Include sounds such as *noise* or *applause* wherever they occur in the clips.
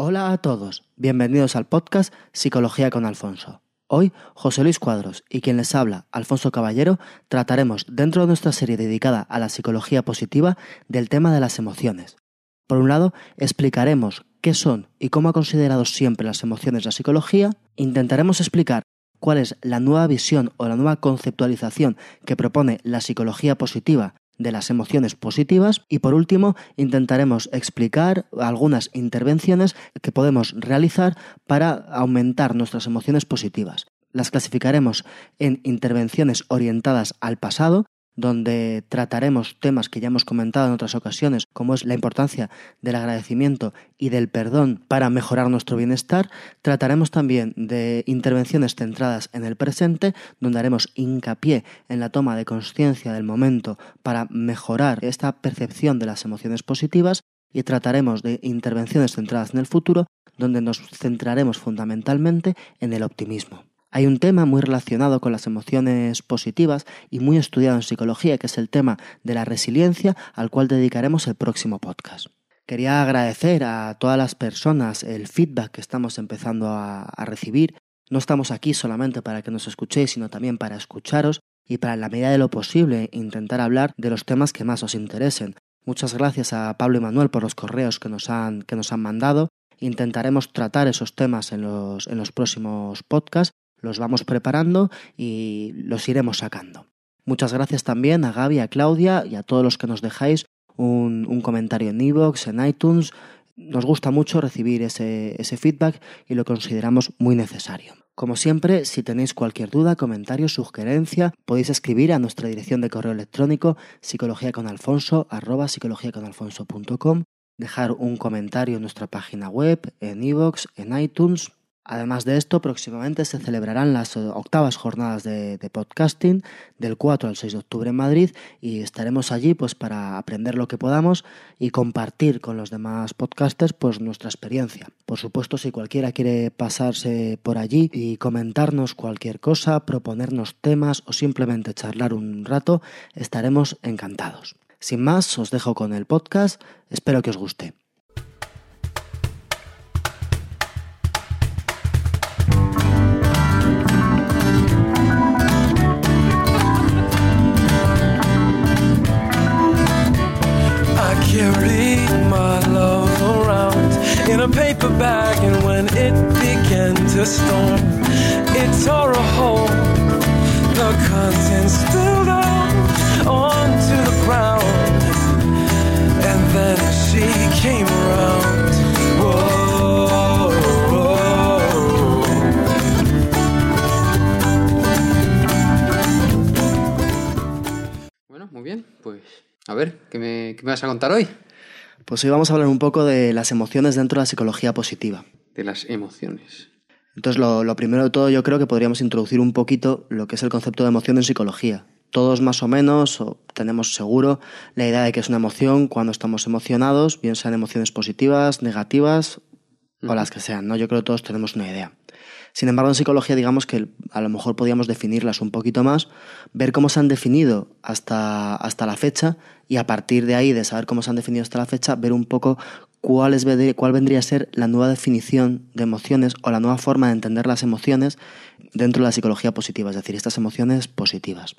Hola a todos, bienvenidos al podcast Psicología con Alfonso. Hoy, José Luis Cuadros y quien les habla, Alfonso Caballero, trataremos dentro de nuestra serie dedicada a la psicología positiva del tema de las emociones. Por un lado, explicaremos qué son y cómo ha considerado siempre las emociones la psicología, intentaremos explicar cuál es la nueva visión o la nueva conceptualización que propone la psicología positiva de las emociones positivas y por último intentaremos explicar algunas intervenciones que podemos realizar para aumentar nuestras emociones positivas. Las clasificaremos en intervenciones orientadas al pasado, donde trataremos temas que ya hemos comentado en otras ocasiones, como es la importancia del agradecimiento y del perdón para mejorar nuestro bienestar. Trataremos también de intervenciones centradas en el presente, donde haremos hincapié en la toma de conciencia del momento para mejorar esta percepción de las emociones positivas y trataremos de intervenciones centradas en el futuro, donde nos centraremos fundamentalmente en el optimismo. Hay un tema muy relacionado con las emociones positivas y muy estudiado en psicología, que es el tema de la resiliencia, al cual dedicaremos el próximo podcast. Quería agradecer a todas las personas el feedback que estamos empezando a, recibir. No estamos aquí solamente para que nos escuchéis, sino también para escucharos y para en la medida de lo posible intentar hablar de los temas que más os interesen. Muchas gracias a Pablo y Manuel por los correos que nos han, que nos han mandado. Intentaremos tratar esos temas en los, en los próximos podcasts los vamos preparando y los iremos sacando. Muchas gracias también a Gaby, a Claudia y a todos los que nos dejáis un, comentario en iVoox, en iTunes. Nos gusta mucho recibir ese, ese feedback y lo consideramos muy necesario. Como siempre, si tenéis cualquier duda, comentario, sugerencia, podéis escribir a nuestra dirección de correo electrónico psicologiaconalfonso dejar un comentario en nuestra página web, en iVoox, en iTunes Además de esto, próximamente se celebrarán las octavas jornadas de, podcasting del 4 al 6 de octubre en Madrid y estaremos allí pues para aprender lo que podamos y compartir con los demás podcasters pues nuestra experiencia. Por supuesto, si cualquiera quiere pasarse por allí y comentarnos cualquier cosa, proponernos temas o simplemente charlar un rato, estaremos encantados. Sin más, os dejo con el podcast, espero que os guste. Paper bag, and when it began to storm, it tore a hole. The contents spilled out onto the ground, and then she came around. Whoa, Bueno, muy bien, pues a ver, ¿qué me, qué me vas a contar hoy? Pues hoy vamos a hablar un poco de las emociones dentro de la psicología positiva. De las emociones. Entonces, lo, primero de todo, yo creo que podríamos introducir un poquito lo que es el concepto de emoción en psicología. Todos más o menos o tenemos seguro la idea de que es una emoción cuando estamos emocionados, bien sean emociones positivas, negativas o las que sean, ¿no? Yo creo que todos tenemos una idea. Sin embargo, en psicología digamos que a lo mejor podríamos definirlas un poquito más, ver cómo se han definido hasta, hasta la fecha y a partir de ahí, de saber cómo se han definido hasta la fecha, ver un poco cuál, es, cuál vendría a ser la nueva definición de emociones o la nueva forma de entender las emociones dentro de la psicología positiva, es decir, estas emociones positivas.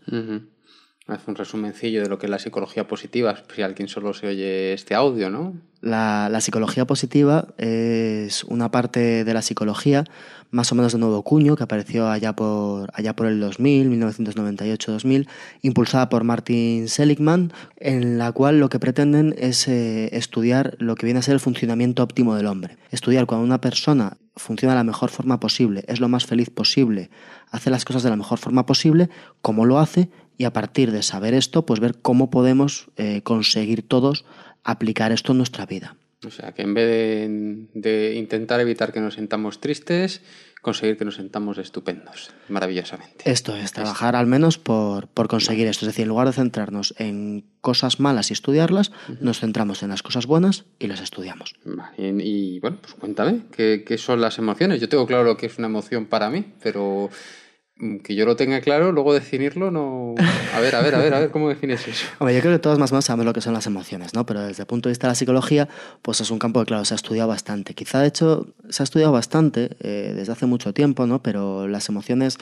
Hace un resumencillo de lo que es la psicología positiva, si alguien solo se oye este audio, ¿no? La, psicología positiva es una parte de la psicología más o menos de nuevo cuño que apareció allá por, allá por el 2000, 1998-2000, impulsada por Martin Seligman, en la cual lo que pretenden es eh, estudiar lo que viene a ser el funcionamiento óptimo del hombre. Estudiar cuando una persona funciona de la mejor forma posible, es lo más feliz posible, hace las cosas de la mejor forma posible, cómo lo hace y a partir de saber esto, pues ver cómo podemos eh, conseguir todos aplicar esto en nuestra vida. O sea, que en vez de, intentar evitar que nos sintamos tristes, conseguir que nos sintamos estupendos, maravillosamente. Esto es, trabajar al menos por, conseguir esto. Es decir, en lugar de centrarnos en cosas malas y estudiarlas, nos centramos en las cosas buenas y las estudiamos. y, bueno, pues cuéntame, ¿qué, ¿qué, son las emociones? Yo tengo claro lo que es una emoción para mí, pero que yo lo tenga claro, luego definirlo no... A ver, a ver, a ver, a ver, ¿cómo defines eso? *laughs* Yo creo que todos más o menos sabemos lo que son las emociones, ¿no? Pero desde el punto de vista de la psicología, pues es un campo que, claro, se ha estudiado bastante. Quizá, de hecho, se ha estudiado bastante eh, desde hace mucho tiempo, ¿no? Pero las emociones,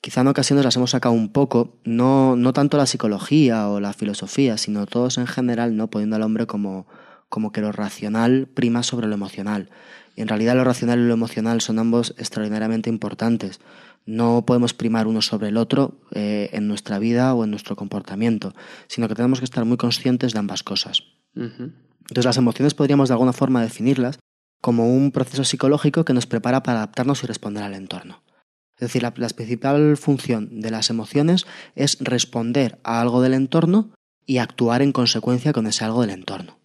quizá en ocasiones las hemos sacado un poco, no, no tanto la psicología o la filosofía, sino todos en general, ¿no? Poniendo al hombre como, como que lo racional prima sobre lo emocional. Y en realidad lo racional y lo emocional son ambos extraordinariamente importantes. No podemos primar uno sobre el otro eh, en nuestra vida o en nuestro comportamiento, sino que tenemos que estar muy conscientes de ambas cosas. Entonces las emociones podríamos de alguna forma definirlas como un proceso psicológico que nos prepara para adaptarnos y responder al entorno. Es decir, la, principal función de las emociones es responder a algo del entorno y actuar en consecuencia con ese algo del entorno.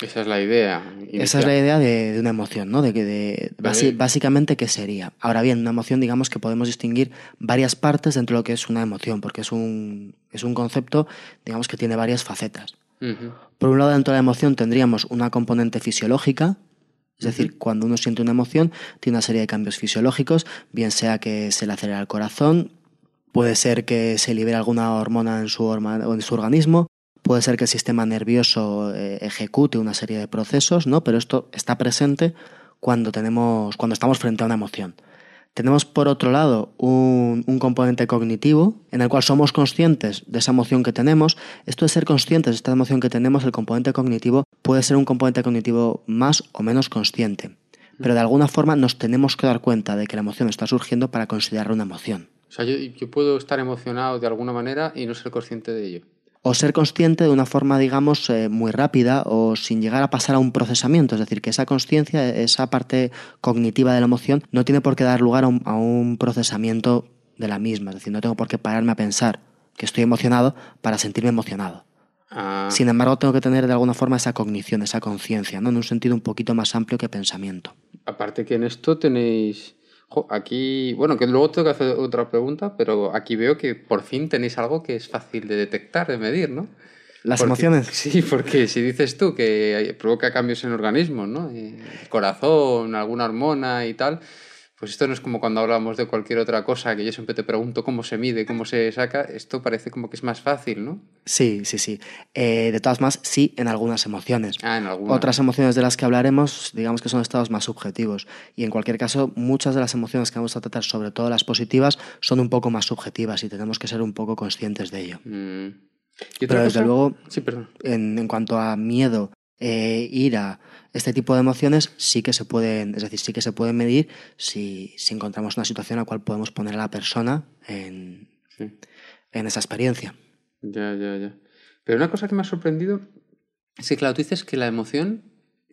Esa es la idea. Esa es la idea de, una emoción, ¿no? De que de, básicamente qué sería. Ahora bien, una emoción, digamos que podemos distinguir varias partes dentro de lo que es una emoción, porque es un, es un concepto, digamos que tiene varias facetas. Por un lado, dentro de la emoción tendríamos una componente fisiológica, es decir, cuando uno siente una emoción, tiene una serie de cambios fisiológicos, bien sea que se le acelera el corazón, puede ser que se libere alguna hormona en su, en su organismo, Puede ser que el sistema nervioso eh, ejecute una serie de procesos, ¿no? Pero esto está presente cuando, tenemos, cuando estamos frente a una emoción. Tenemos por otro lado un, componente cognitivo en el cual somos conscientes de esa emoción que tenemos. Esto de ser conscientes de esta emoción que tenemos, el componente cognitivo, puede ser un componente cognitivo más o menos consciente. Pero de alguna forma nos tenemos que dar cuenta de que la emoción está surgiendo para considerarla una emoción. O sea, yo puedo estar emocionado de alguna manera y no ser consciente de ello o ser consciente de una forma, digamos, eh, muy rápida o sin llegar a pasar a un procesamiento. Es decir, que esa conciencia, esa parte cognitiva de la emoción, no tiene por qué dar lugar a un, procesamiento de la misma. Es decir, no tengo por qué pararme a pensar que estoy emocionado para sentirme emocionado. Ah. Sin embargo, tengo que tener de alguna forma esa cognición, esa conciencia, ¿no? en un sentido un poquito más amplio que pensamiento. Aparte que en esto tenéis aquí, bueno, que luego tengo que hacer otra pregunta, pero aquí veo que por fin tenéis algo que es fácil de detectar, de medir, ¿no? Las emociones. *laughs* Sí, porque si dices tú que provoca cambios en organismos, ¿no? El corazón, alguna hormona y tal, pues esto no es como cuando hablamos de cualquier otra cosa, que yo siempre te pregunto cómo se mide, cómo se saca. Esto parece como que es más fácil, ¿no? Sí, sí, sí. Eh, de todas maneras, sí, en algunas emociones. Ah, en algunas. Otras emociones de las que hablaremos, digamos que son estados más subjetivos. Y en cualquier caso, muchas de las emociones que vamos a tratar, sobre todo las positivas, son un poco más subjetivas y tenemos que ser un poco conscientes de ello. Mm. Pero desde luego, sí, perdón. En, en cuanto a miedo, eh, ira, este tipo de emociones sí que se pueden, es decir, sí que se pueden medir si, si encontramos una situación en la cual podemos poner a la persona en, en esa experiencia. Ya, ya, ya. Pero una cosa que me ha sorprendido es que, claro, tú dices que la emoción,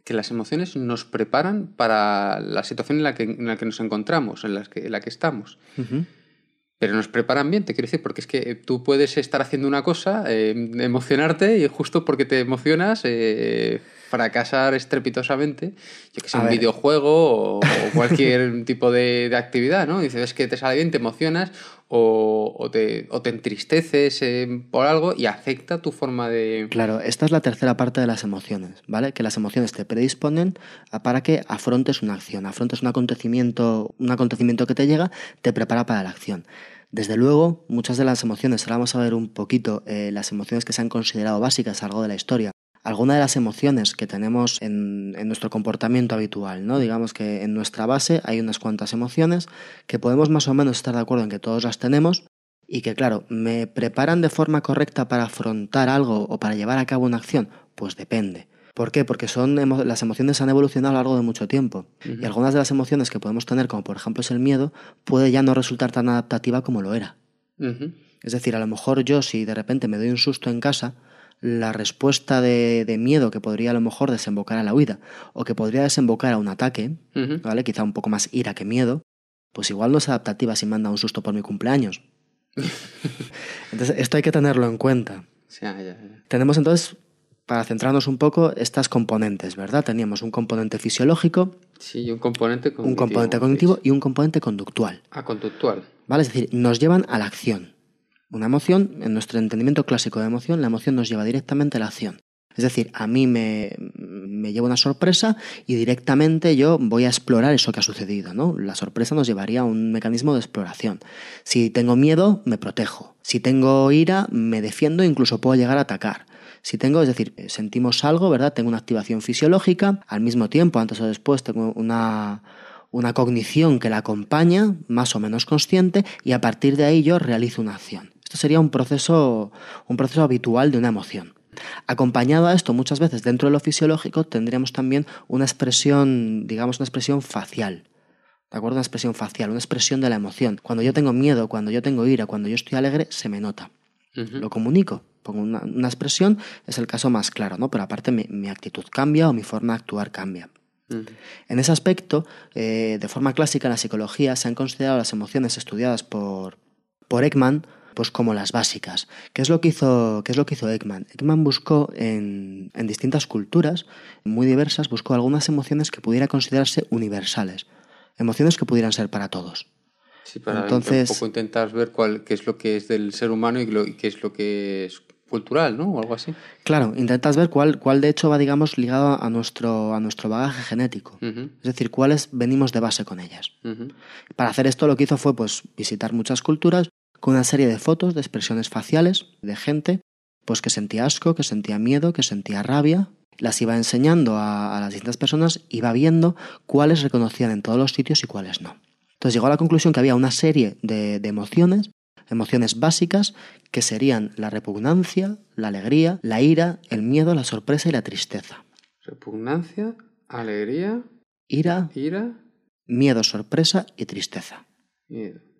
que las emociones nos preparan para la situación en la que, en la que nos encontramos, en la que, en la que estamos pero nos preparan bien, te quiero decir, porque es que tú puedes estar haciendo una cosa, eh, emocionarte y justo porque te emocionas, eh, fracasar estrepitosamente, yo que sé, un videojuego o, cualquier *laughs* tipo de, actividad, ¿no? Dices, es que te sale bien, te emocionas o, te, o te, entristeces eh, por algo y afecta tu forma de... Claro, esta es la tercera parte de las emociones, ¿vale? Que las emociones te predisponen para que afrontes una acción, afrontes un acontecimiento, un acontecimiento que te llega, te prepara para la acción. Desde luego, muchas de las emociones, ahora vamos a ver un poquito eh, las emociones que se han considerado básicas a lo largo de la historia, algunas de las emociones que tenemos en, en, nuestro comportamiento habitual, ¿no? Digamos que en nuestra base hay unas cuantas emociones que podemos más o menos estar de acuerdo en que todos las tenemos y que, claro, ¿me preparan de forma correcta para afrontar algo o para llevar a cabo una acción? Pues depende. ¿Por qué? Porque son las emociones han evolucionado a lo largo de mucho tiempo. Y algunas de las emociones que podemos tener, como por ejemplo es el miedo, puede ya no resultar tan adaptativa como lo era. Es decir, a lo mejor yo si de repente me doy un susto en casa, la respuesta de, miedo que podría a lo mejor desembocar a la huida o que podría desembocar a un ataque, ¿vale? Quizá un poco más ira que miedo, pues igual no es adaptativa si manda un susto por mi cumpleaños. *laughs* entonces, esto hay que tenerlo en cuenta. Tenemos entonces para centrarnos un poco, estas componentes, ¿verdad? Teníamos un componente fisiológico. Sí, un componente cognitivo. Un componente cognitivo y un componente conductual. Ah, conductual. ¿Vale? Es decir, nos llevan a la acción. Una emoción, en nuestro entendimiento clásico de emoción, la emoción nos lleva directamente a la acción. Es decir, a mí me, me lleva una sorpresa y directamente yo voy a explorar eso que ha sucedido, ¿no? La sorpresa nos llevaría a un mecanismo de exploración. Si tengo miedo, me protejo. Si tengo ira, me defiendo e incluso puedo llegar a atacar. Si tengo, es decir, sentimos algo, ¿verdad? Tengo una activación fisiológica, al mismo tiempo, antes o después, tengo una, una cognición que la acompaña, más o menos consciente, y a partir de ahí yo realizo una acción. Esto sería un proceso, un proceso habitual de una emoción. Acompañado a esto, muchas veces dentro de lo fisiológico tendríamos también una expresión, digamos, una expresión facial. ¿De acuerdo? Una expresión facial, una expresión de la emoción. Cuando yo tengo miedo, cuando yo tengo ira, cuando yo estoy alegre, se me nota. Lo comunico, pongo una, expresión, es el caso más claro, ¿no? Pero aparte mi, actitud cambia o mi forma de actuar cambia. En ese aspecto, eh, de forma clásica en la psicología se han considerado las emociones estudiadas por, por Ekman pues como las básicas. ¿Qué es lo que hizo, qué es lo que hizo Ekman? Ekman buscó en, en distintas culturas muy diversas, buscó algunas emociones que pudieran considerarse universales, emociones que pudieran ser para todos. Sí, para Entonces, un poco intentar ver cuál, qué es lo que es del ser humano y, qué es lo que es cultural, ¿no? O algo así. Claro, intentas ver cuál, cuál de hecho va, digamos, ligado a nuestro, a nuestro bagaje genético. Es decir, cuáles venimos de base con ellas. Para hacer esto lo que hizo fue pues visitar muchas culturas con una serie de fotos, de expresiones faciales de gente pues que sentía asco, que sentía miedo, que sentía rabia. Las iba enseñando a, las distintas personas, iba viendo cuáles reconocían en todos los sitios y cuáles no. Entonces llegó a la conclusión que había una serie de, emociones, emociones básicas, que serían la repugnancia, la alegría, la ira, el miedo, la sorpresa y la tristeza. Repugnancia, alegría, ira, ira, miedo, sorpresa y tristeza. Miedo.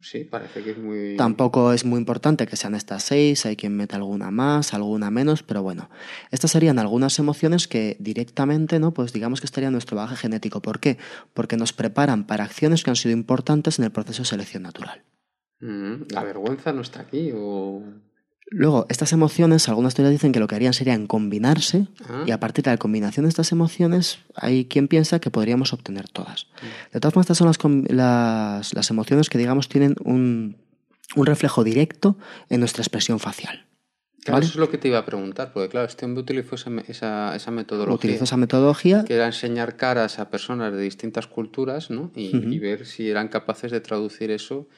Sí, parece que es muy... Tampoco es muy importante que sean estas seis, hay quien mete alguna más, alguna menos, pero bueno, estas serían algunas emociones que directamente, ¿no? Pues digamos que estarían en nuestro bagaje genético. ¿Por qué? Porque nos preparan para acciones que han sido importantes en el proceso de selección natural. Mm, ¿La vergüenza no está aquí o...? Luego, estas emociones, algunas teorías dicen que lo que harían sería combinarse ah. y a partir de la combinación de estas emociones hay quien piensa que podríamos obtener todas. Mm. De todas formas, estas son las, las, emociones que, digamos, tienen un, un, reflejo directo en nuestra expresión facial. Claro, Eso es lo que te iba a preguntar, porque claro, este hombre utilizó esa, esa, metodología. Utilizó esa metodología. Que era enseñar caras a personas de distintas culturas ¿no? y, y ver si eran capaces de traducir eso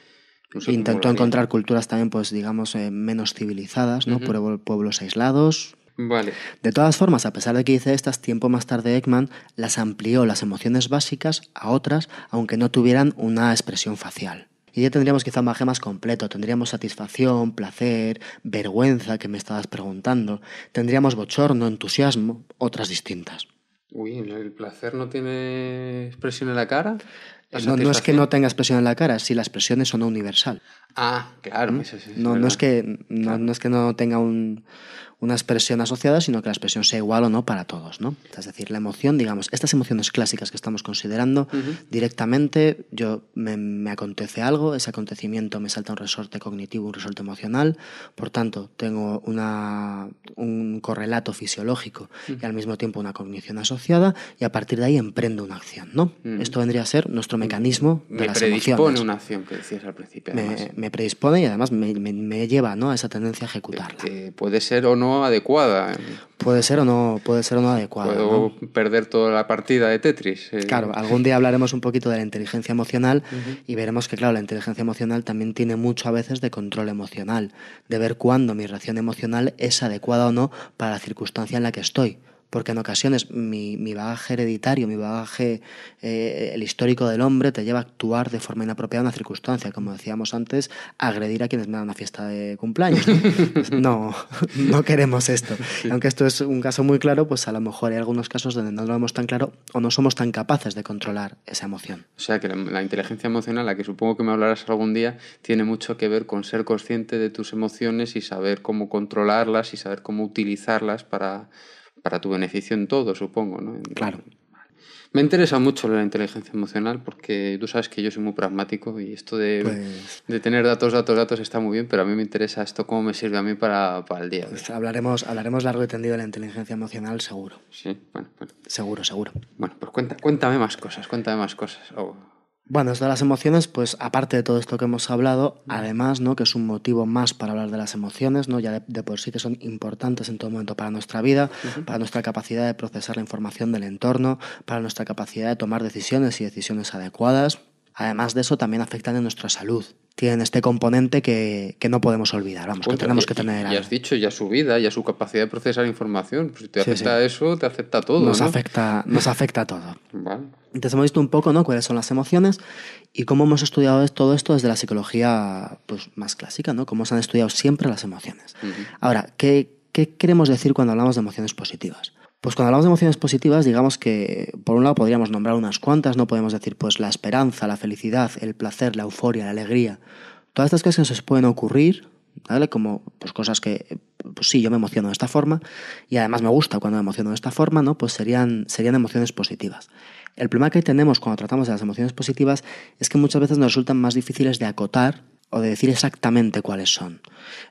Intentó encontrar culturas también, pues digamos, eh, menos civilizadas, ¿no? Pueblos aislados. Vale. De todas formas, a pesar de que hice estas, tiempo más tarde Ekman las amplió las emociones básicas a otras, aunque no tuvieran una expresión facial. Y ya tendríamos quizá un baje más completo. Tendríamos satisfacción, placer, vergüenza, que me estabas preguntando. Tendríamos bochorno, entusiasmo, otras distintas. Uy, ¿el placer no tiene expresión en la cara? No, es que no tenga expresión en la cara, si la expresión es o no universal. Ah, claro. ¿Mm? no, no, es que, no, es que no tenga un, una expresión asociada, sino que la expresión sea igual o no para todos, ¿no? Es decir, la emoción, digamos, estas emociones clásicas que estamos considerando, directamente yo me, acontece algo, ese acontecimiento me salta un resorte cognitivo, un resorte emocional, por tanto, tengo una, un correlato fisiológico y al mismo tiempo una cognición asociada y a partir de ahí emprendo una acción, ¿no? Esto vendría a ser nuestro mecanismo de me predispone una acción que decías al principio. Me, predispone y además me, lleva ¿no? a esa tendencia a ejecutarla. que puede ser o no adecuada. Puede ser o no, puede ser o no adecuada. Puedo perder toda la partida de Tetris. Eh. Claro, algún día hablaremos un poquito de la inteligencia emocional y veremos que, claro, la inteligencia emocional también tiene mucho a veces de control emocional, de ver cuándo mi reacción emocional es adecuada o no para la circunstancia en la que estoy porque en ocasiones mi, mi bagaje hereditario, mi bagaje, eh, el histórico del hombre, te lleva a actuar de forma inapropiada en una circunstancia, como decíamos antes, agredir a quienes me dan una fiesta de cumpleaños. no, no queremos esto. Aunque esto es un caso muy claro, pues a lo mejor hay algunos casos donde no lo vemos tan claro o no somos tan capaces de controlar esa emoción. O sea que la, inteligencia emocional, la que supongo que me hablarás algún día, tiene mucho que ver con ser consciente de tus emociones y saber cómo controlarlas y saber cómo utilizarlas para para tu beneficio en todo, supongo, ¿no? Claro. Me interesa mucho la inteligencia emocional porque tú sabes que yo soy muy pragmático y esto de, pues de tener datos, datos, datos está muy bien, pero a mí me interesa esto cómo me sirve a mí para, para el día. Pues hablaremos, hablaremos largo y tendido de la inteligencia emocional, seguro. Sí, bueno, Seguro, seguro. Bueno, pues cuenta, cuéntame más cosas, cuéntame más cosas. Bueno, esto de las emociones, pues aparte de todo esto que hemos hablado, además, ¿no? Que es un motivo más para hablar de las emociones, ¿no? Ya de, por sí que son importantes en todo momento para nuestra vida, para nuestra capacidad de procesar la información del entorno, para nuestra capacidad de tomar decisiones y decisiones adecuadas. Además de eso, también afectan en nuestra salud. Tienen este componente que, que no podemos olvidar, vamos, que tenemos que tener. Ya has dicho, ya su vida, ya su capacidad de procesar información. Pues si te afecta eso, te afecta todo. Nos, ¿no? afecta, nos afecta todo. Vale. Entonces hemos visto un poco ¿no? cuáles son las emociones y cómo hemos estudiado todo esto desde la psicología pues, más clásica, ¿no? cómo se han estudiado siempre las emociones. Ujú. Ahora, ¿qué, ¿qué queremos decir cuando hablamos de emociones positivas? Pues cuando hablamos de emociones positivas, digamos que por un lado podríamos nombrar unas cuantas, no podemos decir pues la esperanza, la felicidad, el placer, la euforia, la alegría, todas estas cosas que se pueden ocurrir, ¿vale? Como pues cosas que pues sí, yo me emociono de esta forma y además me gusta cuando me emociono de esta forma, ¿no? Pues serían serían emociones positivas. El problema que tenemos cuando tratamos de las emociones positivas es que muchas veces nos resultan más difíciles de acotar o de decir exactamente cuáles son.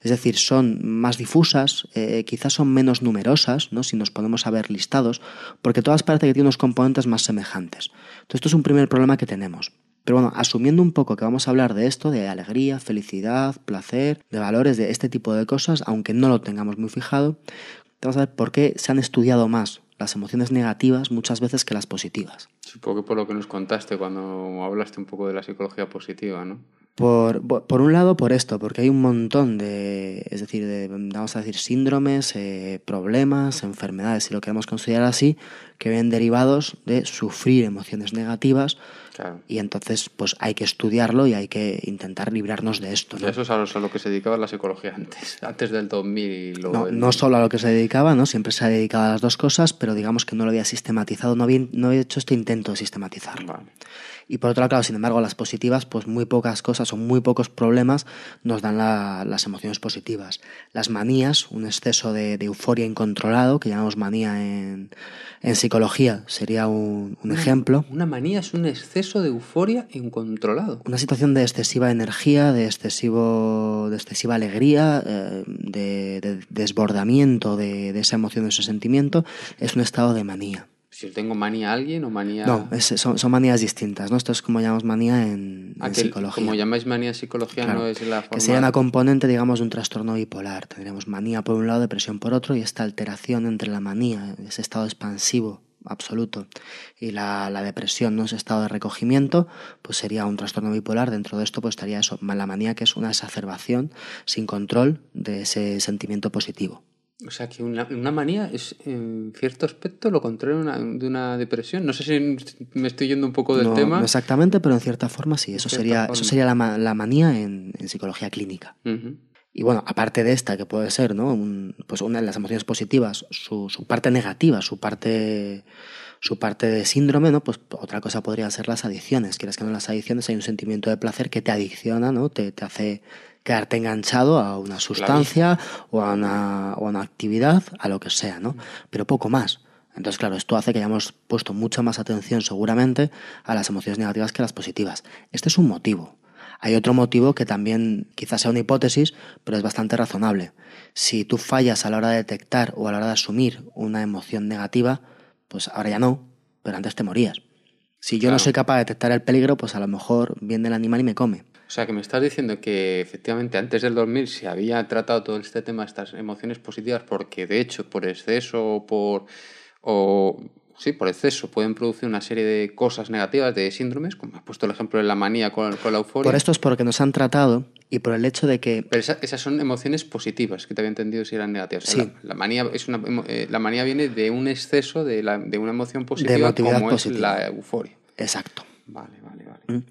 Es decir, son más difusas, eh, quizás son menos numerosas, ¿no? si nos ponemos a ver listados, porque todas parece que tienen unos componentes más semejantes. Entonces, esto es un primer problema que tenemos. Pero bueno, asumiendo un poco que vamos a hablar de esto, de alegría, felicidad, placer, de valores, de este tipo de cosas, aunque no lo tengamos muy fijado, vamos a ver por qué se han estudiado más las emociones negativas muchas veces que las positivas. Supongo que por lo que nos contaste cuando hablaste un poco de la psicología positiva, ¿no? Por, por un lado, por esto, porque hay un montón de, es decir, de, vamos a decir, síndromes, eh, problemas, enfermedades, si lo queremos considerar así, que vienen derivados de sufrir emociones negativas Claro. y entonces pues hay que estudiarlo y hay que intentar librarnos de esto. ¿no? Eso es a lo, a lo que se dedicaba la psicología antes, antes del 2000 y luego No, del- no solo a lo que se dedicaba, ¿no? Siempre se ha dedicado a las dos cosas, pero digamos que no lo había sistematizado, no había, no había hecho este intento de sistematizarlo. Vale. Y por otro lado, claro, sin embargo, las positivas, pues muy pocas cosas o muy pocos problemas nos dan la- las emociones positivas. Las manías, un exceso de, de euforia incontrolado, que llamamos manía en, en psicología, sería un, un ejemplo. Una manía es un exceso de euforia incontrolado. Una situación de excesiva energía, de, excesivo, de excesiva alegría, eh, de, de desbordamiento de, de esa emoción, de ese sentimiento, es un estado de manía. Si yo tengo manía a alguien o manía... No, es- son, son manías distintas, ¿no? Esto es como llamamos manía en, en psicología. Como llamáis manía en psicología, Claro, no es la forma... que sería una componente, digamos, de un trastorno bipolar. Tendríamos manía por un lado, depresión por otro, y esta alteración entre la manía, ese estado expansivo absoluto, y la, la depresión, ¿no? ese estado de recogimiento, pues sería un trastorno bipolar. Dentro de esto, pues estaría eso, la manía, que es una exacerbación sin control de ese sentimiento positivo. O sea, que una, una manía es, en cierto aspecto, lo contrario de una, de una depresión. No sé si me estoy yendo un poco del no, tema. no exactamente, pero en cierta forma sí. Eso sería, forma. eso sería la, la manía en- en psicología clínica. Y bueno, aparte de esta, que puede ser, ¿no? Un- pues una de las emociones positivas, su, su parte negativa, su parte, su parte de síndrome, ¿no? Pues otra cosa podría ser las adicciones. Quieras que no, en las adicciones hay un sentimiento de placer que te adicciona, ¿no? Te, te hace quedarte enganchado a una sustancia o a una, o a una actividad, a lo que sea, ¿no? Pero poco más. Entonces, claro, esto hace que hayamos puesto mucha más atención seguramente a las emociones negativas que a las positivas. Este es un motivo. Hay otro motivo que también quizás sea una hipótesis, pero es bastante razonable. Si tú fallas a la hora de detectar o a la hora de asumir una emoción negativa, pues ahora ya no, pero antes te morías. Si yo no soy capaz de detectar el peligro, pues a lo mejor viene el animal y me come. O sea, que me estás diciendo que efectivamente antes del 2000 se había tratado todo este tema, estas emociones positivas, porque de hecho por exceso o por... O, sí, por exceso pueden producir una serie de cosas negativas, de síndromes, como has puesto el ejemplo de la manía con, con la euforia. Por esto es porque nos han tratado y por el hecho de que Pero esa- esas son emociones positivas, que te había entendido si eran negativas. O sea, Sí. la, la manía es una, eh, la manía viene de un exceso de, la- de una emoción positiva emotividad como positiva. es la euforia. Exacto. Vale, vale, vale. Mm.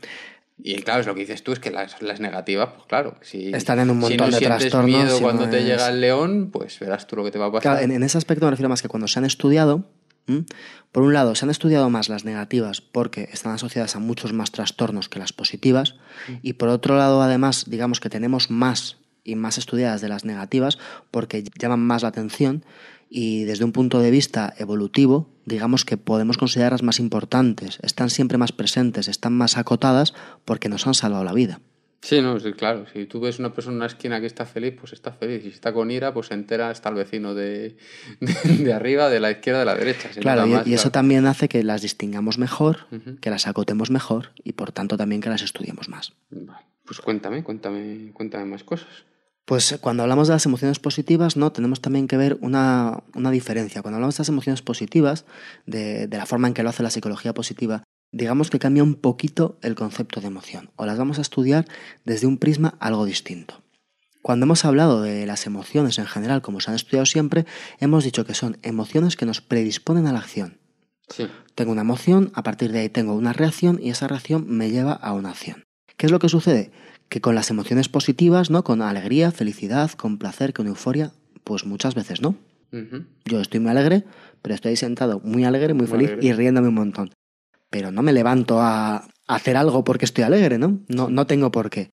Y claro, es lo que dices tú, es que las, las negativas, pues claro, si, Están en un si no de sientes trastornos, miedo si cuando no te es- llega el león, pues verás tú lo que te va a pasar. Claro, en, en ese aspecto me refiero más que cuando se han estudiado, ¿m? por un lado, se han estudiado más las negativas porque están asociadas a muchos más trastornos que las positivas, y por otro lado, además, digamos que tenemos más y más estudiadas de las negativas porque llaman más la atención y desde un punto de vista evolutivo, digamos que podemos considerarlas más importantes, están siempre más presentes, están más acotadas porque nos han salvado la vida. Sí, no, sí, claro. Si tú ves una persona en una esquina que está feliz, pues está feliz. Y si está con ira, pues se entera está el vecino de, de, arriba, de la izquierda, de la derecha. Claro, y, eso también hace que las distingamos mejor, que las acotemos mejor y por tanto también que las estudiemos más. Vale. Pues cuéntame, cuéntame, cuéntame más cosas. Pues cuando hablamos de las emociones positivas, ¿no? Tenemos también que ver una, una diferencia. Cuando hablamos de las emociones positivas, de, de la forma en que lo hace la psicología positiva, digamos que cambia un poquito el concepto de emoción, o las vamos a estudiar desde un prisma algo distinto. Cuando hemos hablado de las emociones en general, como se han estudiado siempre, hemos dicho que son emociones que nos predisponen a la acción. Tengo una emoción, a partir de ahí tengo una reacción y esa reacción me lleva a una acción. ¿Qué es lo que sucede? Que con las emociones positivas, ¿no? Con alegría, felicidad, con placer, con euforia, pues muchas veces no. Yo estoy muy alegre, pero estoy sentado muy alegre, muy, feliz y riéndome un montón pero no me levanto a, hacer algo porque estoy alegre, ¿no? ¿no? No tengo por qué.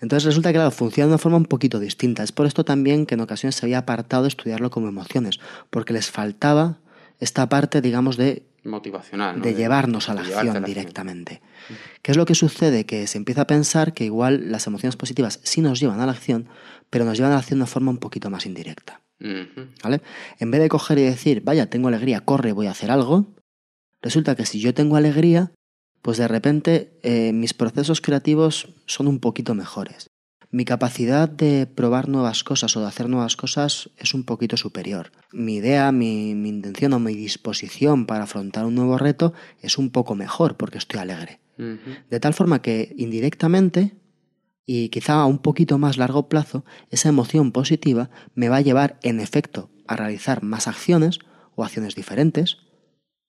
Entonces resulta que, claro, funciona de una forma un poquito distinta. Es por esto también que en ocasiones se había apartado de estudiarlo como emociones, porque les faltaba esta parte, digamos, de motivacional, de, llevarnos a la acción directamente. ¿Qué es lo que sucede? Que se empieza a pensar que igual las emociones positivas sí nos llevan a la acción, pero nos llevan a la acción de una forma un poquito más indirecta. ¿Vale? En vez de coger y decir, vaya, tengo alegría, corre, voy a hacer algo, Resulta que si yo tengo alegría, pues de repente eh, mis procesos creativos son un poquito mejores. Mi capacidad de probar nuevas cosas o de hacer nuevas cosas es un poquito superior. Mi idea, mi, intención o mi disposición para afrontar un nuevo reto es un poco mejor porque estoy alegre. De tal forma que indirectamente y quizá a un poquito más largo plazo, esa emoción positiva me va a llevar en efecto a realizar más acciones o acciones diferentes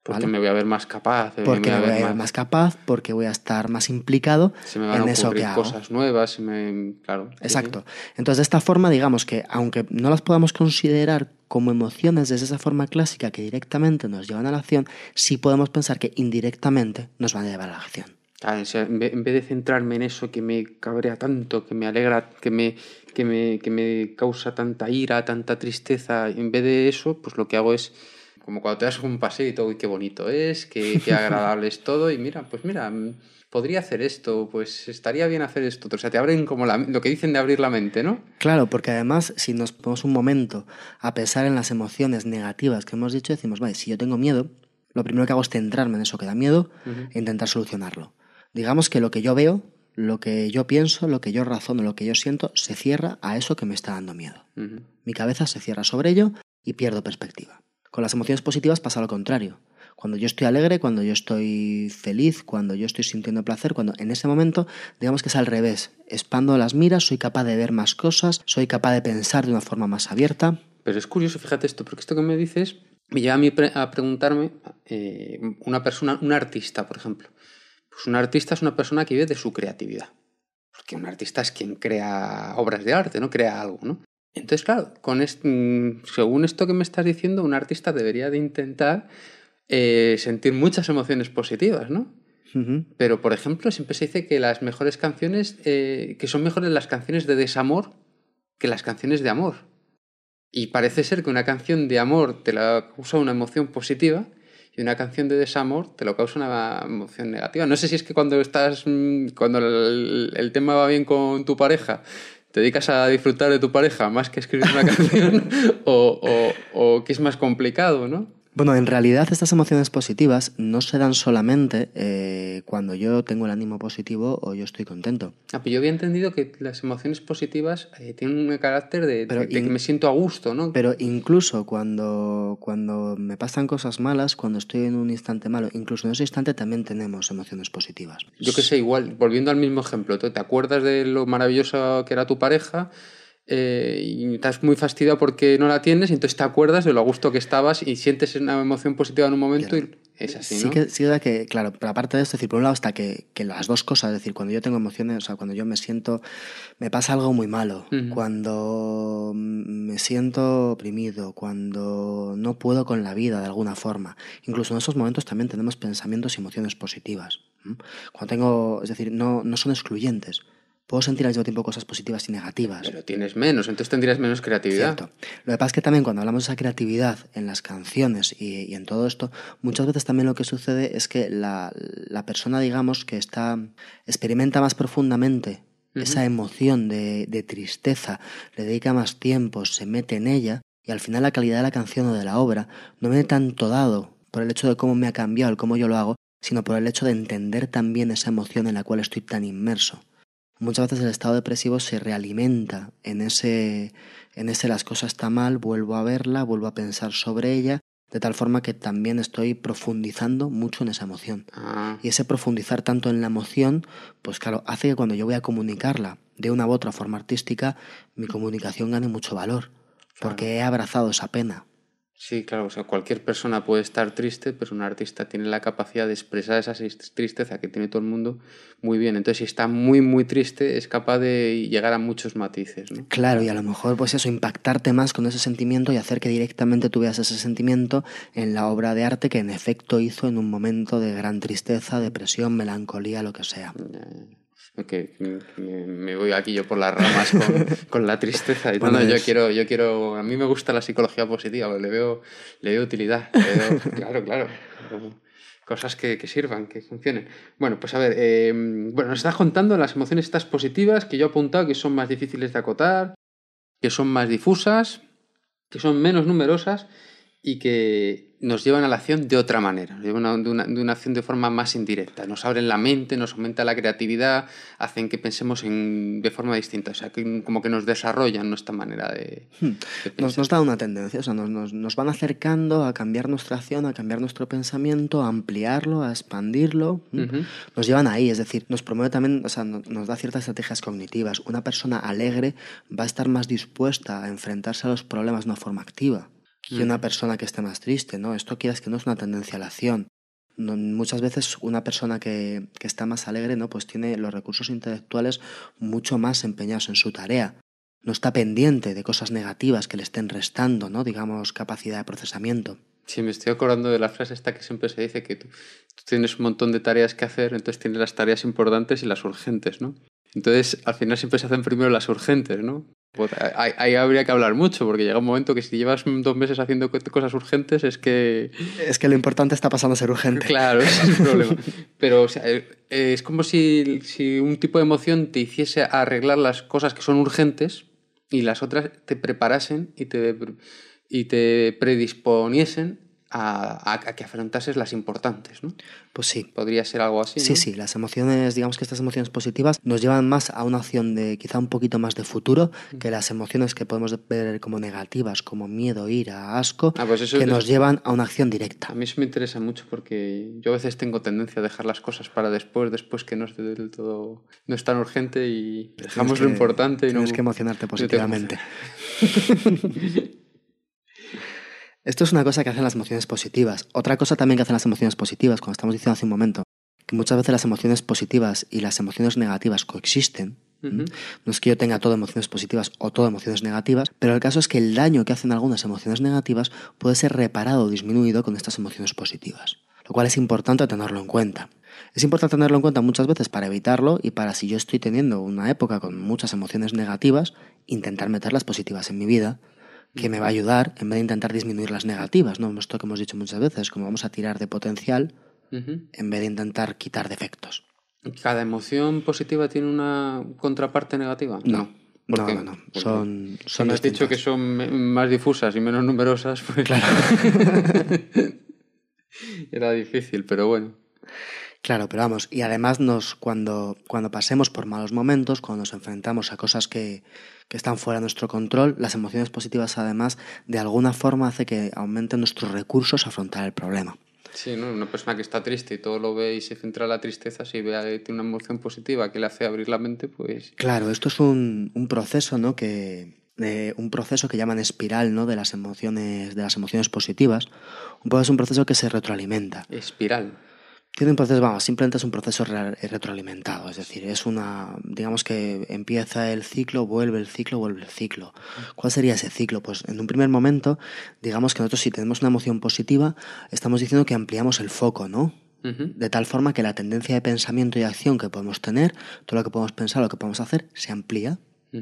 porque me voy a ver más capaz. Porque me voy a ver, más... capaz, porque voy a estar más implicado se me van en a eso que hago. cosas nuevas, me... claro. Exacto. Entonces, de esta forma, digamos que aunque no las podamos considerar como emociones desde esa forma clásica que directamente nos llevan a la acción, sí podemos pensar que indirectamente nos van a llevar a la acción. en vez de centrarme en eso que me cabrea tanto, que me alegra, que me, que me, que me causa tanta ira, tanta tristeza, en vez de eso, pues lo que hago es como cuando te das un paseito, uy, qué bonito es, qué, agradable es todo, y mira, pues mira, mm, podría hacer esto, pues estaría bien hacer esto. O sea, te abren como lo que dicen de abrir la mente, ¿no? Claro, porque además, si nos ponemos un momento a pensar en las emociones negativas que hemos dicho, decimos, vale, si yo tengo miedo, lo primero que hago es centrarme en eso que da miedo e intentar solucionarlo. Digamos que lo que yo veo, lo que yo pienso, lo que yo razono, lo que yo siento, se cierra a eso que me está dando miedo. Mi cabeza se cierra sobre ello y pierdo perspectiva. Con las emociones positivas pasa lo contrario. Cuando yo estoy alegre, cuando yo estoy feliz, cuando yo estoy sintiendo placer, cuando en ese momento, digamos que es al revés. Expando las miras, soy capaz de ver más cosas, soy capaz de pensar de una forma más abierta. Pero es curioso, fíjate esto, porque esto que me dices me lleva a mí a preguntarme, eh, una persona, un artista, por ejemplo. Pues un artista es una persona que vive de su creatividad. Porque un artista es quien crea obras de arte, no crea algo, ¿no? Entonces, claro, con mm, según esto que me estás diciendo, un artista debería de intentar eh, sentir muchas emociones positivas, ¿no? Pero, por ejemplo, siempre se dice que las mejores canciones, eh, que son mejores las canciones de desamor que las canciones de amor. Y parece ser que una canción de amor te la causa una emoción positiva y una canción de desamor te lo causa una emoción negativa. No sé si es que cuando estás, mm, cuando el tema va bien con tu pareja, te dedicas a disfrutar de tu pareja más que escribir una *laughs* canción o, o, que es más complicado, ¿no? Bueno, en realidad estas emociones positivas no se dan solamente eh, cuando yo tengo el ánimo positivo o yo estoy contento. Ah, pero yo había entendido que las emociones positivas eh, tienen un carácter de, que me siento a gusto, ¿no? Pero incluso cuando, cuando me pasan cosas malas, cuando estoy en un instante malo, incluso en ese instante también tenemos emociones positivas. Yo que sé, igual, volviendo al mismo ejemplo, te acuerdas de lo maravilloso que era tu pareja eh, y estás muy fastidiado porque no la tienes, y entonces te acuerdas de lo a gusto que estabas y sientes una emoción positiva en un momento y es así, ¿no? Sí que, sí que, claro, pero aparte de esto, decir, por un lado está que, que, las dos cosas, es decir, cuando yo tengo emociones, o sea, cuando yo me siento, me pasa algo muy malo, cuando me siento oprimido, cuando no puedo con la vida de alguna forma, incluso en esos momentos también tenemos pensamientos y emociones positivas. Cuando tengo, es decir, no, no son excluyentes puedo sentir al mismo tiempo cosas positivas y negativas. Pero tienes menos, entonces tendrías menos creatividad. Cierto. Lo que pasa es que también cuando hablamos de esa creatividad en las canciones y, en todo esto, muchas veces también lo que sucede es que la, persona, digamos, que está experimenta más profundamente esa emoción de, de tristeza, le dedica más tiempo, se mete en ella, y al final la calidad de la canción o de la obra no viene tanto dado por el hecho de cómo me ha cambiado, el cómo yo lo hago, sino por el hecho de entender también esa emoción en la cual estoy tan inmerso. Muchas veces el estado depresivo se realimenta en ese, en ese las cosas están mal, vuelvo a verla, vuelvo a pensar sobre ella, de tal forma que también estoy profundizando mucho en esa emoción. Ah, Y ese profundizar tanto en la emoción, pues claro, hace que cuando yo voy a comunicarla de una u otra forma artística, mi comunicación gane mucho valor, porque he abrazado esa pena. Sí, claro, o sea, cualquier persona puede estar triste, pero un artista tiene la capacidad de expresar esa tristeza que tiene todo el mundo muy bien. Entonces, si está muy, muy triste, es capaz de llegar a muchos matices, ¿no? Claro, y a lo mejor pues eso, impactarte más con ese sentimiento y hacer que directamente tú veas ese sentimiento en la obra de arte que en efecto hizo en un momento de gran tristeza, depresión, melancolía, lo que sea. Que me, voy aquí yo por las ramas con, *laughs* con la tristeza y Bueno, no, no, yo quiero, yo quiero, a mí me gusta la psicología positiva, le veo, le veo utilidad, le veo- *laughs* claro, claro, cosas que, que sirvan, que funcionen. Bueno, pues a ver, eh, bueno, nos estás contando las emociones estas positivas que yo he apuntado que son más difíciles de acotar, que son más difusas, que son menos numerosas y que nos llevan a la acción de otra manera, nos llevan a- de una, de una acción de forma más indirecta, nos abren la mente, nos aumenta la creatividad, hacen que pensemos en, de forma distinta, o sea, que como que nos desarrollan nuestra manera de, de Nos, pensar. nos da una tendencia, o sea, nos, nos, nos van acercando a cambiar nuestra acción, a cambiar nuestro pensamiento, a ampliarlo, a expandirlo. ¿m? Ujú. Nos llevan ahí, es decir, nos promueve también, o sea, no- nos da ciertas estrategias cognitivas. Una persona alegre va a estar más dispuesta a enfrentarse a los problemas de una forma activa que una persona que esté más triste, ¿no? Esto quieras que no es una tendencia a la acción. No- muchas veces una persona que, que está más alegre, ¿no? Pues tiene los recursos intelectuales mucho más empeñados en su tarea. No está pendiente de cosas negativas que le estén restando, ¿no? Digamos, capacidad de procesamiento. Sí, me estoy acordando de la frase esta que siempre se dice que tú, tú tienes un montón de tareas que hacer, entonces tienes las tareas importantes y las urgentes, ¿no? Entonces, al final siempre se hacen primero las urgentes, ¿no? Pues ahí, ahí habría que hablar mucho, porque llega un momento que si llevas dos meses haciendo co- cosas urgentes es que... Es que lo importante está pasando a ser urgente. Claro, ese es el *laughs* problema. Pero o sea, eh, es como si, si un tipo de emoción te hiciese arreglar las cosas que son urgentes y las otras te preparasen y te, y te predisponiesen a, que afrontases las importantes, ¿no? Pues sí. Podría ser algo así, Sí, ¿no? sí, las emociones, digamos que estas emociones positivas nos llevan más a una acción de quizá un poquito más de futuro que las emociones que podemos ver como negativas, como miedo, ira, asco, Ah, pues eso que es- nos llevan a una acción directa. A mí eso me interesa mucho porque yo a veces tengo tendencia a dejar las cosas para después, después que no es del todo, no es tan urgente y dejamos lo importante y no... Tienes que emocionarte *laughs* no te positivamente. *laughs* Esto es una cosa que hacen las emociones positivas. Otra cosa también que hacen las emociones positivas, cuando estamos diciendo hace un momento, que muchas veces las emociones positivas y las emociones negativas coexisten. Ujú. No es que yo tenga todo emociones positivas o todo emociones negativas, pero el caso es que el daño que hacen algunas emociones negativas puede ser reparado o disminuido con estas emociones positivas, lo cual es importante tenerlo en cuenta. Es importante tenerlo en cuenta muchas veces para evitarlo y para si yo estoy teniendo una época con muchas emociones negativas, intentar meter las positivas en mi vida, que me va a ayudar en vez de intentar disminuir las negativas, ¿no? Esto que hemos dicho muchas veces, como vamos a tirar de potencial en vez de intentar quitar defectos. ¿Cada emoción positiva tiene una contraparte negativa? No, ¿Por no, no, no. Porque Son, son has dicho que son más difusas y menos numerosas, pues *laughs* era difícil, pero bueno. Claro, pero vamos, y además nos, cuando, cuando pasemos por malos momentos, cuando nos enfrentamos a cosas que, que están fuera de nuestro control, las emociones positivas además de alguna forma hace que aumenten nuestros recursos a afrontar el problema. Sí, ¿no? Una persona que está triste y todo lo ve y se centra en la tristeza, si ve que tiene una emoción positiva que le hace abrir la mente, pues... Claro, esto es un, un proceso, ¿no? Que, eh, un proceso que llaman espiral, ¿no? De las emociones, de las emociones positivas. Un poco es un proceso que se retroalimenta. Espiral. Tiene un proceso, vamos, simplemente es un proceso re- retroalimentado, es decir, es una, digamos que empieza el ciclo, vuelve el ciclo, vuelve el ciclo. ¿Cuál sería ese ciclo? Pues en un primer momento, digamos que nosotros si tenemos una emoción positiva, estamos diciendo que ampliamos el foco, ¿no? De tal forma que la tendencia de pensamiento y acción que podemos tener, todo lo que podemos pensar, lo que podemos hacer, se amplía.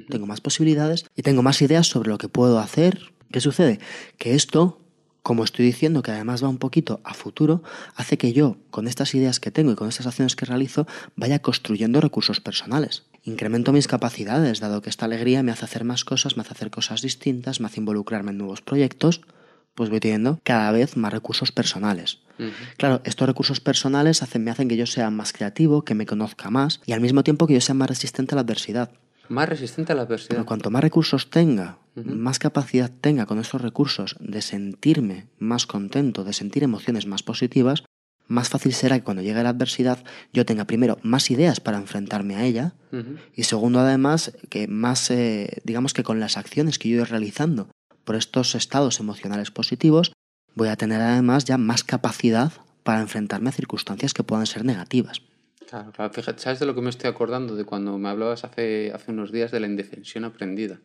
Tengo más posibilidades y tengo más ideas sobre lo que puedo hacer. ¿Qué sucede? Que esto, como estoy diciendo, que además va un poquito a futuro, hace que yo, con estas ideas que tengo y con estas acciones que realizo, vaya construyendo recursos personales. incremento mis capacidades, dado que esta alegría me hace hacer más cosas, me hace hacer cosas distintas, me hace involucrarme en nuevos proyectos, pues voy teniendo cada vez más recursos personales. Claro, estos recursos personales hacen, me hacen que yo sea más creativo, que me conozca más y al mismo tiempo que yo sea más resistente a la adversidad. Más resistente a la adversidad. Pero cuanto más recursos tenga, más capacidad tenga con esos recursos de sentirme más contento, de sentir emociones más positivas, más fácil será que cuando llegue la adversidad yo tenga primero más ideas para enfrentarme a ella y segundo además que más, eh, digamos que con las acciones que yo voy realizando por estos estados emocionales positivos, voy a tener además ya más capacidad para enfrentarme a circunstancias que puedan ser negativas. Claro, claro. Fíjate, ¿sabes de lo que me estoy acordando? De cuando me hablabas hace, hace unos días de la indefensión aprendida.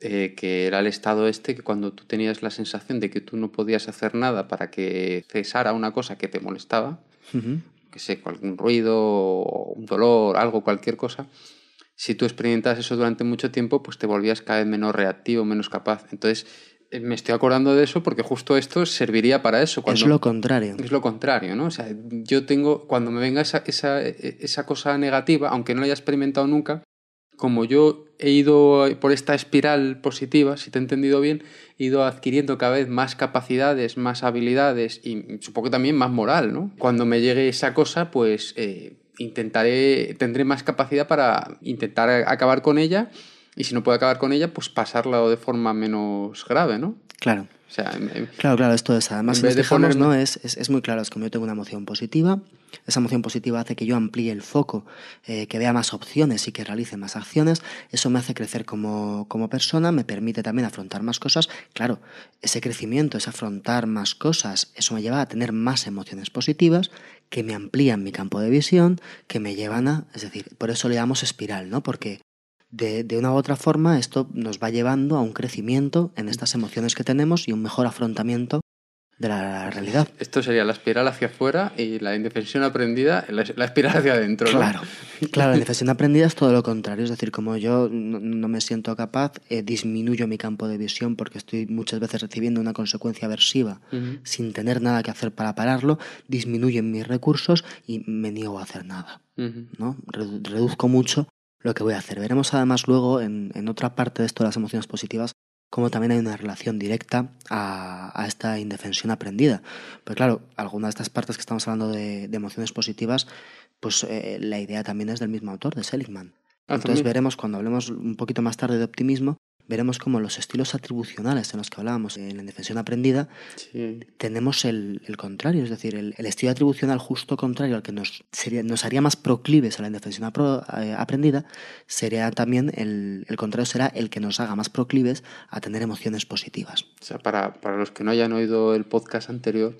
Eh, que era el estado este que cuando tú tenías la sensación de que tú no podías hacer nada para que cesara una cosa que te molestaba, que sé, algún ruido, un dolor, algo, cualquier cosa, si tú experimentas eso durante mucho tiempo, pues te volvías cada vez menos reactivo, menos capaz. Entonces, me estoy acordando de eso porque justo esto serviría para eso. Cuando, es lo contrario. Es lo contrario, ¿no? O sea, yo tengo, cuando me venga esa, esa, esa cosa negativa, aunque no la haya experimentado nunca, como yo he ido por esta espiral positiva, si te he entendido bien, he ido adquiriendo cada vez más capacidades, más habilidades y supongo que también más moral, ¿no? Cuando me llegue esa cosa, pues eh, intentaré, tendré más capacidad para intentar acabar con ella y si no puedo acabar con ella, pues pasarla de forma menos grave, ¿no? Claro. claro, claro, esto es. Además, si nos ¿no? Es, es, muy claro, es como yo tengo una emoción positiva, esa emoción positiva hace que yo amplíe el foco, eh, que vea más opciones y que realice más acciones. Eso me hace crecer como, como persona, me permite también afrontar más cosas. Claro, ese crecimiento, ese afrontar más cosas, eso me lleva a tener más emociones positivas que me amplían mi campo de visión, que me llevan a, es decir, por eso le damos espiral, ¿no? Porque de, de, una u otra forma esto nos va llevando a un crecimiento en estas emociones que tenemos y un mejor afrontamiento de la realidad. Esto sería la espiral hacia afuera y la indefensión aprendida, la, espiral hacia adentro. Claro, claro, la indefensión aprendida es todo lo contrario. Es decir, como yo no, me siento capaz, eh, disminuyo mi campo de visión porque estoy muchas veces recibiendo una consecuencia aversiva sin tener nada que hacer para pararlo, disminuyen mis recursos y me niego a hacer nada. ¿no? Reduzco mucho lo que voy a hacer. Veremos además luego en, en otra parte de esto de las emociones positivas como también hay una relación directa a, esta indefensión aprendida. Pues claro, algunas de estas partes que estamos hablando de, emociones positivas, pues eh, la idea también es del mismo autor, de Seligman. Ah, Entonces veremos cuando hablemos un poquito más tarde de optimismo, veremos como los estilos atribucionales en los que hablábamos en la indefensión aprendida, tenemos el, contrario, es decir, el, estilo atribucional justo contrario al que nos, sería, nos haría más proclives a la indefensión eh, aprendida, sería también el, contrario, será el que nos haga más proclives a tener emociones positivas. O sea, para, los que no hayan oído el podcast anterior,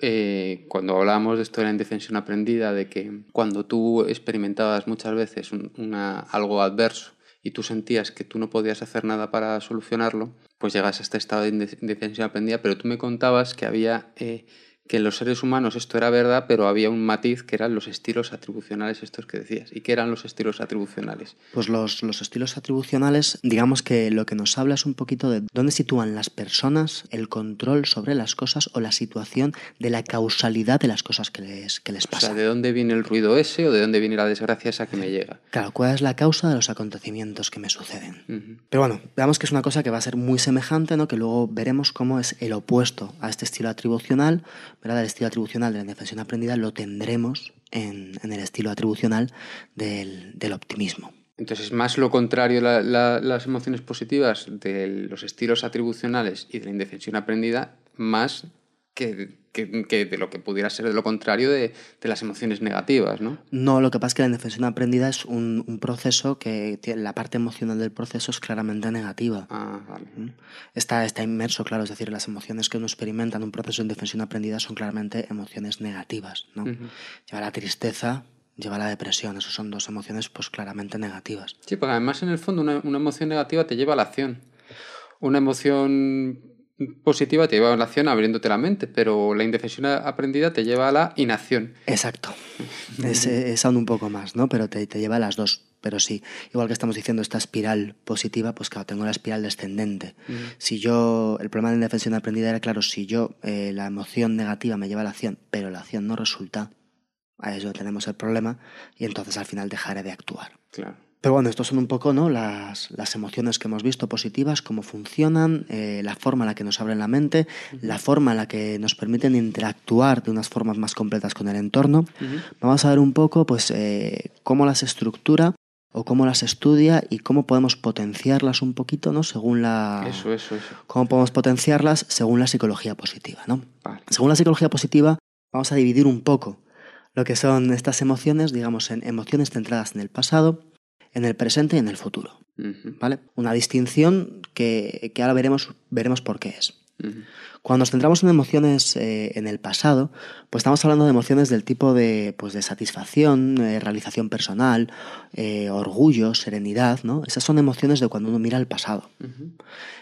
eh, cuando hablábamos de esto de la indefensión aprendida, de que cuando tú experimentabas muchas veces una, algo adverso, y tú sentías que tú no podías hacer nada para solucionarlo, pues llegas a este estado de indefensión aprendida, pero tú me contabas que había eh, que en los seres humanos esto era verdad, pero había un matiz que eran los estilos atribucionales estos que decías. ¿Y qué eran los estilos atribucionales? Pues los, los, estilos atribucionales, digamos que lo que nos habla es un poquito de dónde sitúan las personas el control sobre las cosas o la situación de la causalidad de las cosas que les, que les pasa. O sea, ¿de dónde viene el ruido ese o de dónde viene la desgracia esa que me llega? Claro, ¿cuál es la causa de los acontecimientos que me suceden? Pero bueno, veamos que es una cosa que va a ser muy semejante, ¿no? que luego veremos cómo es el opuesto a este estilo atribucional, ¿verdad? El estilo atribucional de la indefensión aprendida lo tendremos en, el estilo atribucional del, optimismo. Entonces, es más lo contrario las emociones positivas de los estilos atribucionales y de la indefensión aprendida, más que, de lo que pudiera ser de lo contrario de, las emociones negativas, ¿no? No, lo que pasa es que la indefensión aprendida es un, proceso que la parte emocional del proceso es claramente negativa. Ah, vale. ¿Mm? Está, está inmerso, claro, es decir, las emociones que uno experimenta en un proceso de indefensión aprendida son claramente emociones negativas, ¿no? Lleva la tristeza, lleva la depresión, esas son dos emociones pues claramente negativas. Sí, porque además en el fondo una, una emoción negativa te lleva a la acción. Una emoción positiva te lleva a la acción abriéndote la mente, pero la indefensión aprendida te lleva a la inacción. Exacto. es, es aún un poco más, ¿no? Pero te, te, lleva a las dos. Pero sí, igual que estamos diciendo esta espiral positiva, pues claro, tengo la espiral descendente. Si yo, el problema de la indefensión aprendida era, claro, si yo, eh, la emoción negativa me lleva a la acción, pero la acción no resulta, Ahí es donde tenemos el problema y entonces al final dejaré de actuar. Claro. Pero bueno, estos son un poco ¿no? las, las emociones que hemos visto positivas, cómo funcionan, eh, la forma en la que nos abren la mente, la forma en la que nos permiten interactuar de unas formas más completas con el entorno. Vamos a ver un poco pues, eh, cómo las estructura o cómo las estudia y cómo podemos potenciarlas un poquito, ¿no? Según la... Eso, eso, eso. Cómo podemos potenciarlas según la psicología positiva, ¿no? Según la psicología positiva, vamos a dividir un poco lo que son estas emociones, digamos, en emociones centradas en el pasado, en el presente y en el futuro. ¿Vale? Una distinción que, que, ahora veremos, veremos por qué es. Cuando nos centramos en emociones eh, en el pasado, pues estamos hablando de emociones del tipo de, pues de satisfacción, eh, realización personal, eh, orgullo, serenidad, ¿no? Esas son emociones de cuando uno mira al pasado.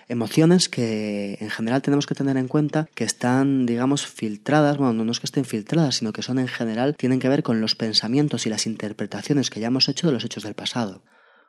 Emociones que en general tenemos que tener en cuenta que están, digamos, filtradas, bueno, no es que estén filtradas, sino que son en general, tienen que ver con los pensamientos y las interpretaciones que ya hemos hecho de los hechos del pasado.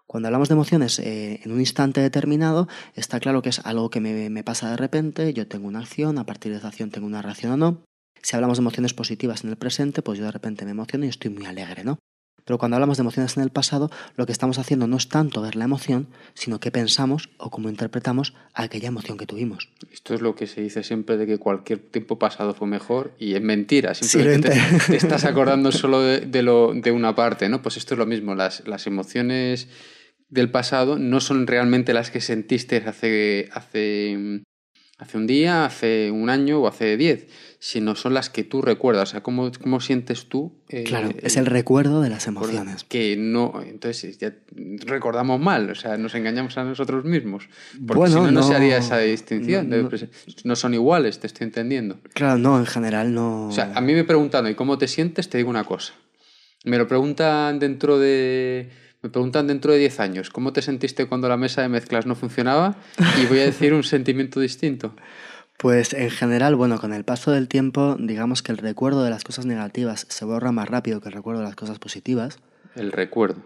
Cuando hablamos de emociones eh, en un instante determinado, está claro que es algo que me, me, pasa de repente, yo tengo una acción, a partir de esa acción tengo una reacción o no. Si hablamos de emociones positivas en el presente, pues yo de repente me emociono y estoy muy alegre, ¿no? Pero cuando hablamos de emociones en el pasado, lo que estamos haciendo no es tanto ver la emoción, sino que pensamos o cómo interpretamos aquella emoción que tuvimos. Esto es lo que se dice siempre de que cualquier tiempo pasado fue mejor y es mentira. Simplemente te, te, estás acordando solo de, de, lo, de una parte, ¿no? Pues esto es lo mismo. Las, las emociones del pasado no son realmente las que sentiste hace, hace, hace un día, hace un año o hace diez, sino son las que tú recuerdas. O sea, cómo, cómo sientes tú. Eh, claro, es el recuerdo de las emociones. Que no, entonces ya recordamos mal, o sea, nos engañamos a nosotros mismos. Porque si no, no, se haría esa distinción. No, no, son iguales, te estoy entendiendo. Claro, no, en general no. O sea, a mí me preguntan, ¿y cómo te sientes? Te digo una cosa. Me lo preguntan dentro de me preguntan dentro de 10 años, ¿cómo te sentiste cuando la mesa de mezclas no funcionaba? Y voy a decir un sentimiento distinto. Pues en general, bueno, con el paso del tiempo, digamos que el recuerdo de las cosas negativas se borra más rápido que el recuerdo de las cosas positivas. El recuerdo.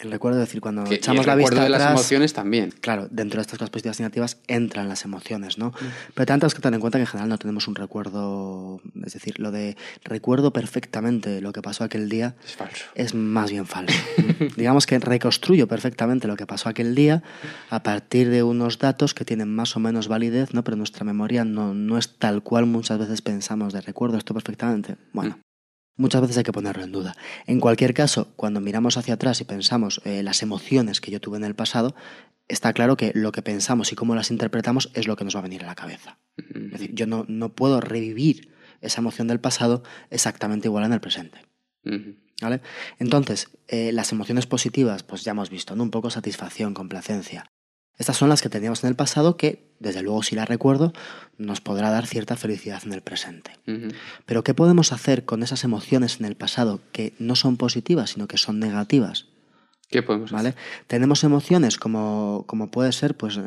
El recuerdo, es decir, cuando que, echamos el la vista de atrás, las emociones también. Claro, dentro de estas cosas positivas y negativas entran las emociones, ¿no? Mm. Pero tanto es que tener en cuenta que en general no tenemos un recuerdo, es decir, lo de recuerdo perfectamente lo que pasó aquel día es falso. Es más bien falso. *laughs* Digamos que reconstruyo perfectamente lo que pasó aquel día a partir de unos datos que tienen más o menos validez, ¿no? Pero nuestra memoria no, no es tal cual muchas veces pensamos de recuerdo esto perfectamente. Bueno, muchas veces hay que ponerlo en duda. En cualquier caso, cuando miramos hacia atrás y pensamos eh, las emociones que yo tuve en el pasado, está claro que lo que pensamos y cómo las interpretamos es lo que nos va a venir a la cabeza. Es decir, yo no, no puedo revivir esa emoción del pasado exactamente igual en el presente. ¿Vale? Entonces, eh, las emociones positivas, pues ya hemos visto, ¿no? Un poco satisfacción, complacencia. Estas son las que teníamos en el pasado que, desde luego, si las recuerdo, nos podrá dar cierta felicidad en el presente. Uh -huh. Pero ¿qué podemos hacer con esas emociones en el pasado que no son positivas, sino que son negativas? ¿Qué podemos ¿Vale? hacer? Tenemos emociones como, como puede ser pues,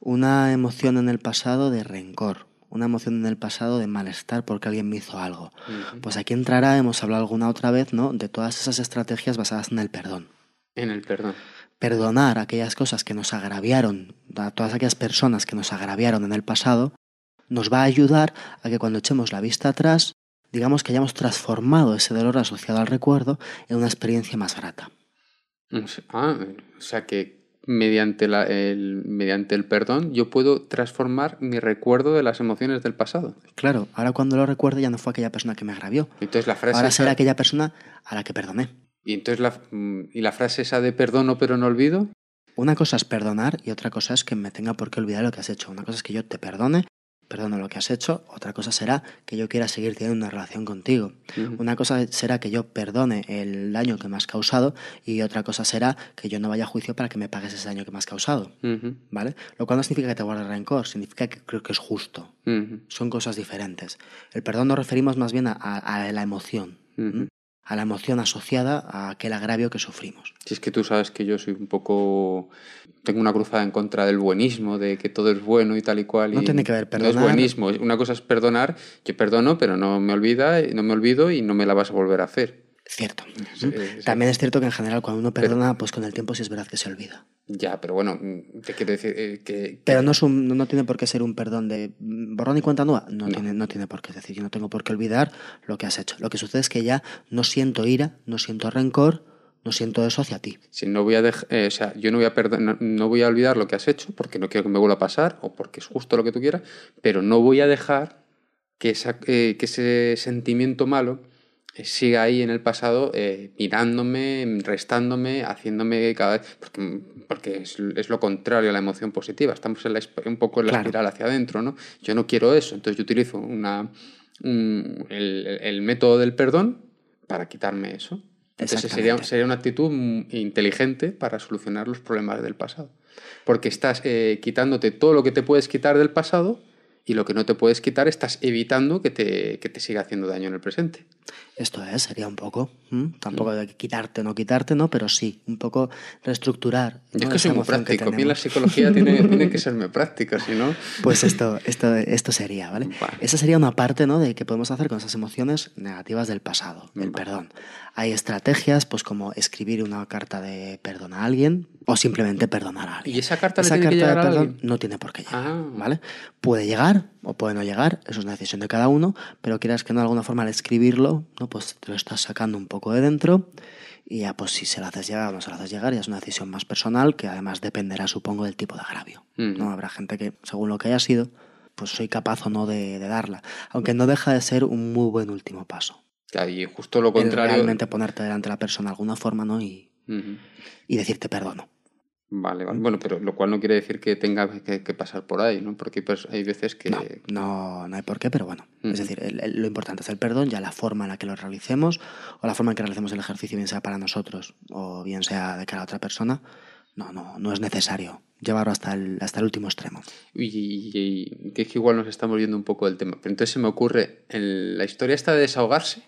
una emoción en el pasado de rencor, una emoción en el pasado de malestar porque alguien me hizo algo. Uh -huh. Pues aquí entrará, hemos hablado alguna otra vez, ¿no? de todas esas estrategias basadas en el perdón. En el perdón perdonar aquellas cosas que nos agraviaron, a todas aquellas personas que nos agraviaron en el pasado, nos va a ayudar a que cuando echemos la vista atrás, digamos que hayamos transformado ese dolor asociado al recuerdo en una experiencia más grata. Ah, o sea que mediante, la, el, mediante el perdón yo puedo transformar mi recuerdo de las emociones del pasado. Claro, ahora cuando lo recuerdo ya no fue aquella persona que me agravió. Entonces la frase ahora será aquella persona a la que perdoné. Y entonces la, mm, ¿y la frase esa de perdono pero no olvido? Una cosa es perdonar y otra cosa es que me tenga por qué olvidar lo que has hecho. Una cosa es que yo te perdone, perdono lo que has hecho. Otra cosa será que yo quiera seguir teniendo una relación contigo. Uh -huh. Una cosa será que yo perdone el daño que me has causado y otra cosa será que yo no vaya a juicio para que me pagues ese daño que me has causado. Uh -huh. ¿Vale? Lo cual no significa que te guarde rencor, significa que creo que es justo. Uh -huh. Son cosas diferentes. El perdón nos referimos más bien a, a, a la emoción a la emoción asociada a aquel agravio que sufrimos. Si es que tú sabes que yo soy un poco... Tengo una cruzada en contra del buenismo, de que todo es bueno y tal y cual. No y tiene que ver, perdonar... No es buenismo. Una cosa es perdonar, yo perdono, pero no me olvida, no me olvido y no me la vas a volver a hacer. Cierto. Sí, sí. También es cierto que en general cuando uno perdona, pues con el tiempo sí es verdad que se olvida. Ya, pero bueno, mm, te quiero decir eh, que, que- Pero no, es un, no tiene por qué ser un perdón de mm, borrón y cuenta nueva. No, No. Tiene, no tiene por qué. Es decir, yo no tengo por qué olvidar lo que has hecho. Lo que sucede es que ya no siento ira, no siento rencor, no siento eso hacia ti. si no voy a dej- eh, o sea, yo no voy a perdonar, no voy a olvidar lo que has hecho porque no quiero que me vuelva a pasar o porque es justo lo que tú quieras, pero no voy a dejar que, esa- eh, que ese sentimiento malo siga ahí en el pasado eh, mirándome, restándome, haciéndome cada vez, porque, porque es, es lo contrario a la emoción positiva, estamos en la un poco en la Claro. espiral hacia adentro, ¿no? Yo no quiero eso, entonces yo utilizo una, un- el, el método del perdón para quitarme eso. Entonces sería, sería una actitud inteligente para solucionar los problemas del pasado. Porque estás eh, quitándote todo lo que te puedes quitar del pasado y lo que no te puedes quitar estás evitando que te, que te siga haciendo daño en el presente. Esto es, sería un poco. ¿m? Tampoco de quitarte o no quitarte, ¿no? Pero sí, un poco reestructurar. Yo ¿no? es que soy muy que práctico. A mí la psicología tiene, *laughs* tiene que ser muy práctica, si no... Pues esto, esto, esto sería, ¿vale? Esa sería una parte, ¿no? De qué podemos hacer con esas emociones negativas del pasado, Vale. perdón. Hay estrategias, pues como escribir una carta de perdón a alguien o simplemente perdonar a alguien. ¿Y esa carta le Esa tiene que carta de perdón no tiene por qué llegar, Ah. ¿vale? Puede llegar o puede no llegar, eso es una decisión de cada uno, pero quieras que no, de alguna forma al escribirlo, ¿no? Pues te lo estás sacando un poco de dentro y ya pues si se lo haces llegar o no se lo haces llegar ya es una decisión más personal que además dependerá, supongo, del tipo de agravio. Ujú. ¿no? Habrá gente que, según lo que haya sido, pues soy capaz o no de, de darla. Aunque no deja de ser un muy buen último paso. Y justo lo contrario... realmente ponerte delante de la persona de alguna forma, ¿no? Y, y decirte perdono. Vale, vale. Bueno, pero lo cual no quiere decir que tenga que, que pasar por ahí, ¿no? Porque hay veces que... No, no, no hay por qué, pero bueno. Es decir, el- el- lo importante es el perdón, ya la forma en la que lo realicemos o la forma en que realicemos el ejercicio, bien sea para nosotros o bien sea de cara a otra persona, no, no, no es necesario llevarlo hasta el, hasta el último extremo. Y, y- y que es que igual nos estamos viendo un poco del tema. Pero entonces se me ocurre, en la historia esta de desahogarse,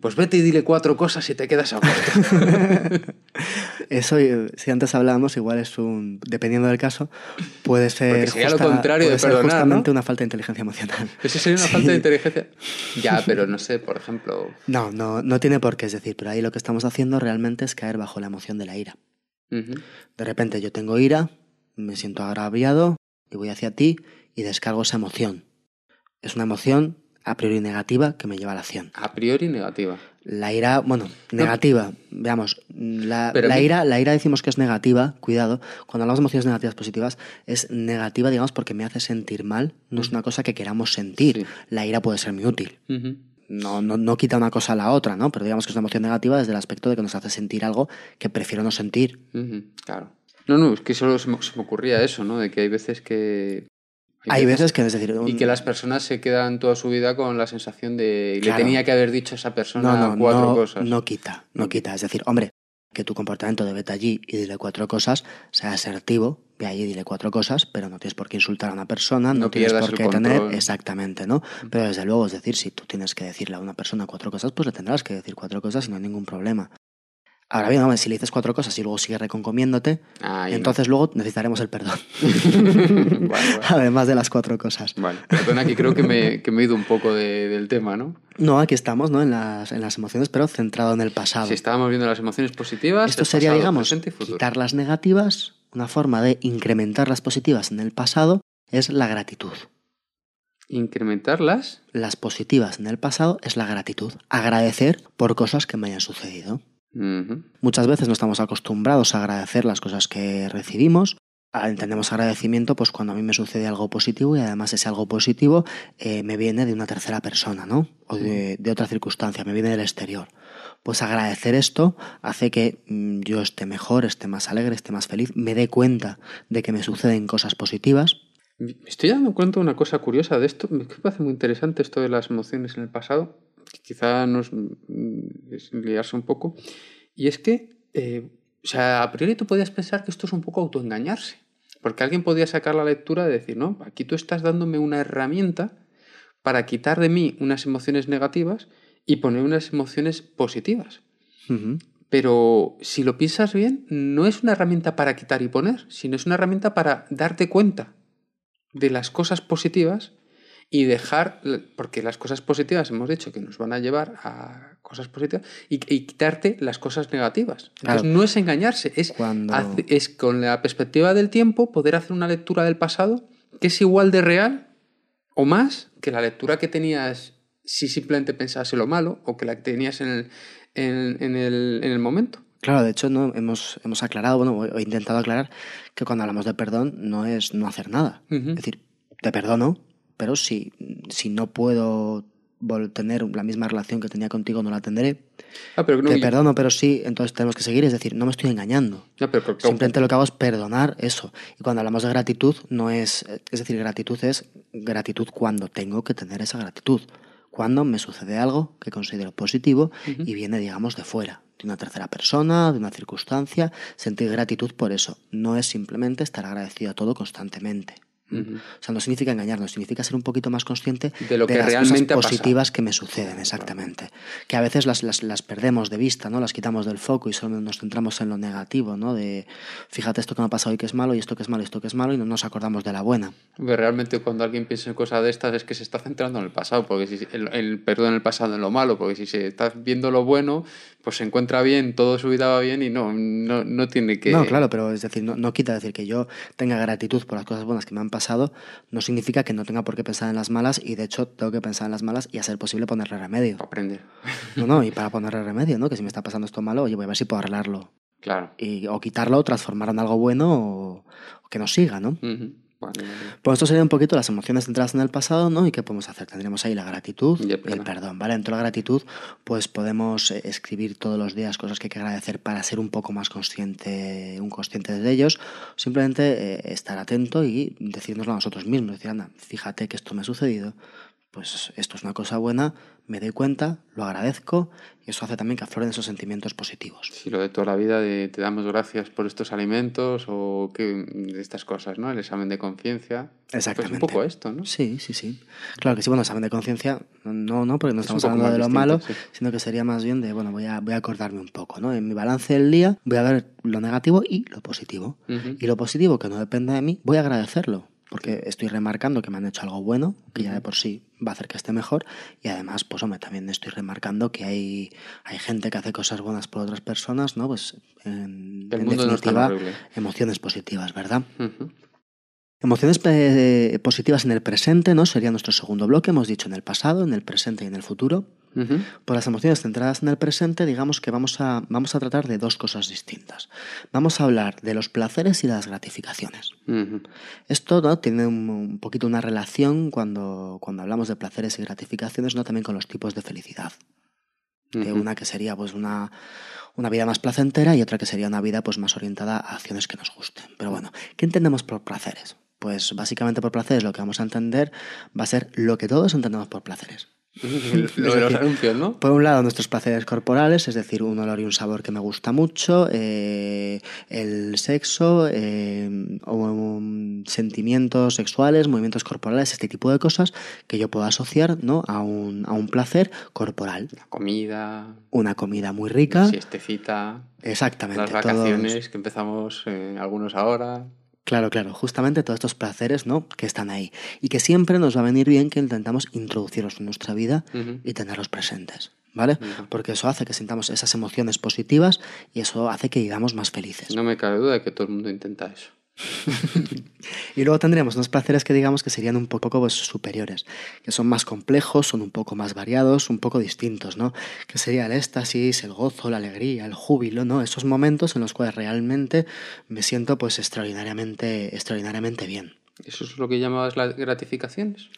Pues vete y dile cuatro cosas y te quedas ahogado. *laughs* Eso, eh, si antes hablábamos, igual es un. Dependiendo del caso, puede ser. Porque sería lo contrario de puede ser perdonar, justamente ¿no? una falta de inteligencia emocional. Eso sería una Sí. falta de inteligencia. *laughs* Ya, pero no sé, por ejemplo... No, no, no tiene por qué, es decir, pero ahí lo que estamos haciendo realmente es caer bajo la emoción de la ira. De repente yo tengo ira, me siento agraviado y voy hacia ti y descargo esa emoción. Es una emoción a priori negativa que me lleva a la acción. A priori negativa. La ira, bueno, negativa, veamos, la, ira, la ira decimos que es negativa, cuidado, cuando hablamos de emociones negativas positivas, es negativa, digamos, porque me hace sentir mal, no es una cosa que queramos sentir. Sí. La ira puede ser muy útil, no, no, no quita una cosa a la otra, ¿no? Pero digamos que es una emoción negativa desde el aspecto de que nos hace sentir algo que prefiero no sentir. Claro. No, no, es que solo se me, se me ocurría eso, ¿no? De que hay veces que... Hay veces que, es decir, Y que las personas se quedan toda su vida con la sensación de... Claro. Le tenía que haber dicho a esa persona no, no, cuatro no, cosas. no quita, no quita. Es decir, hombre, que tu comportamiento de vete allí y dile cuatro cosas, sea asertivo, ve allí y dile cuatro cosas, pero no tienes por qué insultar a una persona, no, No tienes por qué tener, exactamente, ¿no? Pero desde luego, es decir, si tú tienes que decirle a una persona cuatro cosas, pues le tendrás que decir cuatro cosas y no hay ningún problema. Ahora bien, hombre, si le dices cuatro cosas y luego sigue reconcomiéndote, Ahí no. entonces luego necesitaremos el perdón. *laughs* *laughs* Además de las cuatro cosas. Vale, perdona que creo que me, que me he ido un poco de- del tema, ¿no? No, aquí estamos, ¿no? En las, en las emociones, pero centrado en el pasado. Si estábamos viendo las emociones positivas, Esto sería, pasado, digamos, quitar las negativas. Una forma de incrementar las positivas en el pasado es la gratitud. Incrementarlas. Las positivas en el pasado es la gratitud. Agradecer por cosas que me hayan sucedido. Muchas veces no estamos acostumbrados a agradecer las cosas que recibimos. Ah, Entendemos agradecimiento pues cuando a mí me sucede algo positivo y además ese algo positivo eh, me viene de una tercera persona, ¿no? O de, de otra circunstancia, me viene del exterior. Pues agradecer esto hace que mm, yo esté mejor, esté más alegre, esté más feliz, me dé cuenta de que me suceden cosas positivas. Me estoy dando cuenta de una cosa curiosa de esto. Me parece muy interesante esto de las emociones en el pasado. Quizá nos mm, es liarse un poco. Y es que, eh, o sea, a priori tú podías pensar que esto es un poco autoengañarse. Porque alguien podía sacar la lectura de decir, no, aquí tú estás dándome una herramienta para quitar de mí unas emociones negativas y poner unas emociones positivas. Pero si lo piensas bien, no es una herramienta para quitar y poner, sino es una herramienta para darte cuenta de las cosas positivas y dejar, porque las cosas positivas hemos dicho que nos van a llevar a cosas positivas y, quitarte las cosas negativas. Entonces no es engañarse, es, es con la perspectiva del tiempo poder hacer una lectura del pasado que es igual de real o más que la lectura que tenías si simplemente pensase lo malo o que la que tenías en el, en, el, en el momento. Claro, de hecho no hemos, hemos aclarado, bueno, he intentado aclarar que cuando hablamos de perdón no es no hacer nada. Es decir, te perdono, pero si, si no puedo tener la misma relación que tenía contigo, no la tendré. Ah, pero te perdono, pero sí, entonces tenemos que seguir. Es decir, no me estoy engañando. Simplemente lo que hago es perdonar eso. Y cuando hablamos de gratitud, no es. Es decir, gratitud es gratitud cuando tengo que tener esa gratitud. Cuando me sucede algo que considero positivo y viene, digamos, de fuera de una tercera persona, de una circunstancia, sentir gratitud por eso. No es simplemente estar agradecido a todo constantemente. O sea, no significa engañarnos, significa ser un poquito más consciente de lo que las realmente cosas positivas que me suceden, exactamente. Que a veces las, las, las, perdemos de vista, ¿no? Las quitamos del foco y solo nos centramos en lo negativo, ¿no? De fíjate esto que me ha pasado y que es malo, y esto que es malo, y esto que es malo, y no nos acordamos de la buena. realmente cuando alguien piensa en cosas de estas es que se está centrando en el pasado, porque si el, el perdón en el pasado en lo malo, porque si se está viendo lo bueno, pues se encuentra bien, todo su vida va bien y no, no, no tiene que... No, claro, pero es decir, no, no quita decir que yo tenga gratitud por las cosas buenas que me han pasado, no significa que no tenga por qué pensar en las malas y de hecho tengo que pensar en las malas y a ser posible ponerle remedio. Para aprender. No, no, y para ponerle remedio, ¿no? Que si me está pasando esto malo, oye, voy a ver si puedo arreglarlo. Claro. Y, o quitarlo, o transformarlo en algo bueno o, que nos siga, ¿no? Pues esto sería un poquito las emociones centradas en el pasado, ¿no? ¿Y qué podemos hacer? Tendríamos ahí la gratitud y el, perdón, ¿vale? Dentro de la gratitud, pues podemos eh, escribir todos los días cosas que hay que agradecer para ser un poco más consciente, un consciente de ellos. Simplemente eh, estar atento y decirnoslo a nosotros mismos. Decir, anda, fíjate que esto me ha sucedido, pues esto es una cosa buena, me doy cuenta, lo agradezco y eso hace también que afloren esos sentimientos positivos. Sí, lo de toda la vida de te damos gracias por estos alimentos o que estas cosas, ¿no? El examen de conciencia. Exactamente. Pues un poco esto, ¿no? Sí, sí, sí. Claro que sí, bueno, examen de conciencia, no, no, porque no estamos hablando de lo malo, sino que sería más bien de, bueno, voy a, voy a acordarme un poco, ¿no? En mi balance del día voy a ver lo negativo y lo positivo. Y lo positivo que no depende de mí, voy a agradecerlo porque estoy remarcando que me han hecho algo bueno, que ya de por sí va a hacer que esté mejor, y además, pues hombre, también estoy remarcando que hay, hay gente que hace cosas buenas por otras personas, ¿no? Pues en, definitiva, emociones positivas, ¿verdad? Emociones positivas en el presente, ¿no? Sería nuestro segundo bloque, hemos dicho en el pasado, en el presente y en el futuro. Por las emociones centradas en el presente, digamos que vamos a, vamos a tratar de dos cosas distintas. Vamos a hablar de los placeres y las gratificaciones. Esto ¿no? tiene un, poquito una relación cuando, cuando hablamos de placeres y gratificaciones, ¿no? también con los tipos de felicidad. una que sería pues una, una vida más placentera y otra que sería una vida pues más orientada a acciones que nos gusten. Pero bueno, ¿qué entendemos por placeres? Pues básicamente por placeres lo que vamos a entender va a ser lo que todos entendemos por placeres. *laughs* Lo de los anuncios, ¿no? Por un lado, nuestros placeres corporales, es decir, un olor y un sabor que me gusta mucho, eh, el sexo, eh, sentimientos sexuales, movimientos corporales, este tipo de cosas que yo puedo asociar ¿no? a, un, a un placer corporal. La comida. Una comida muy rica. Siestecita. Exactamente. Las vacaciones que empezamos eh, algunos ahora. Claro, claro, justamente todos estos placeres, ¿no? Que están ahí. Y que siempre nos va a venir bien que intentamos introducirlos en nuestra vida y tenerlos presentes. ¿Vale? Porque eso hace que sintamos esas emociones positivas y eso hace que vivamos más felices. No me cabe duda de que todo el mundo intenta eso. *laughs* y luego tendríamos unos placeres que digamos que serían un poco pues, superiores, que son más complejos, son un poco más variados, un poco distintos, ¿no? Que sería el éxtasis, el gozo, la alegría, el júbilo, ¿no? Esos momentos en los cuales realmente me siento pues extraordinariamente, extraordinariamente bien. ¿Eso es lo que llamabas las gratificaciones?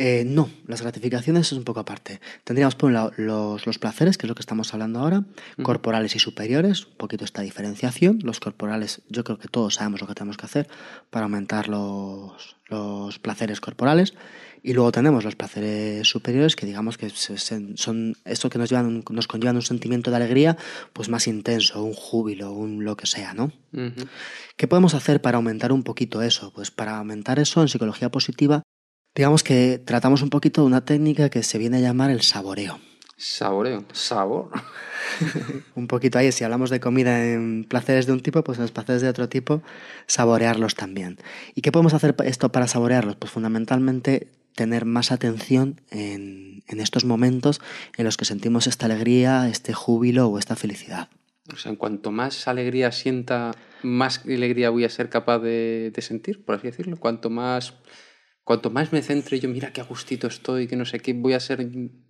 Eh, no, las gratificaciones es un poco aparte. Tendríamos por un lado los, los placeres, que es lo que estamos hablando ahora, corporales y superiores, un poquito esta diferenciación. Los corporales, yo creo que todos sabemos lo que tenemos que hacer para aumentar los, los placeres corporales. Y luego tenemos los placeres superiores, que digamos que son esto que nos, llevan, nos conllevan un sentimiento de alegría pues más intenso, un júbilo, un lo que sea, ¿no? ¿Qué podemos hacer para aumentar un poquito eso? Pues para aumentar eso en psicología positiva digamos que tratamos un poquito de una técnica que se viene a llamar el saboreo. Saboreo, sabor. *laughs* un poquito ahí, si hablamos de comida en placeres de un tipo, pues en los placeres de otro tipo, saborearlos también. ¿Y qué podemos hacer esto para saborearlos? Pues fundamentalmente tener más atención en, en estos momentos en los que sentimos esta alegría, este júbilo o esta felicidad. O sea, en cuanto más alegría sienta, más alegría voy a ser capaz de, de sentir, por así decirlo. Cuanto más cuanto más me centre yo, mira qué a gustito estoy, que no sé qué voy a ser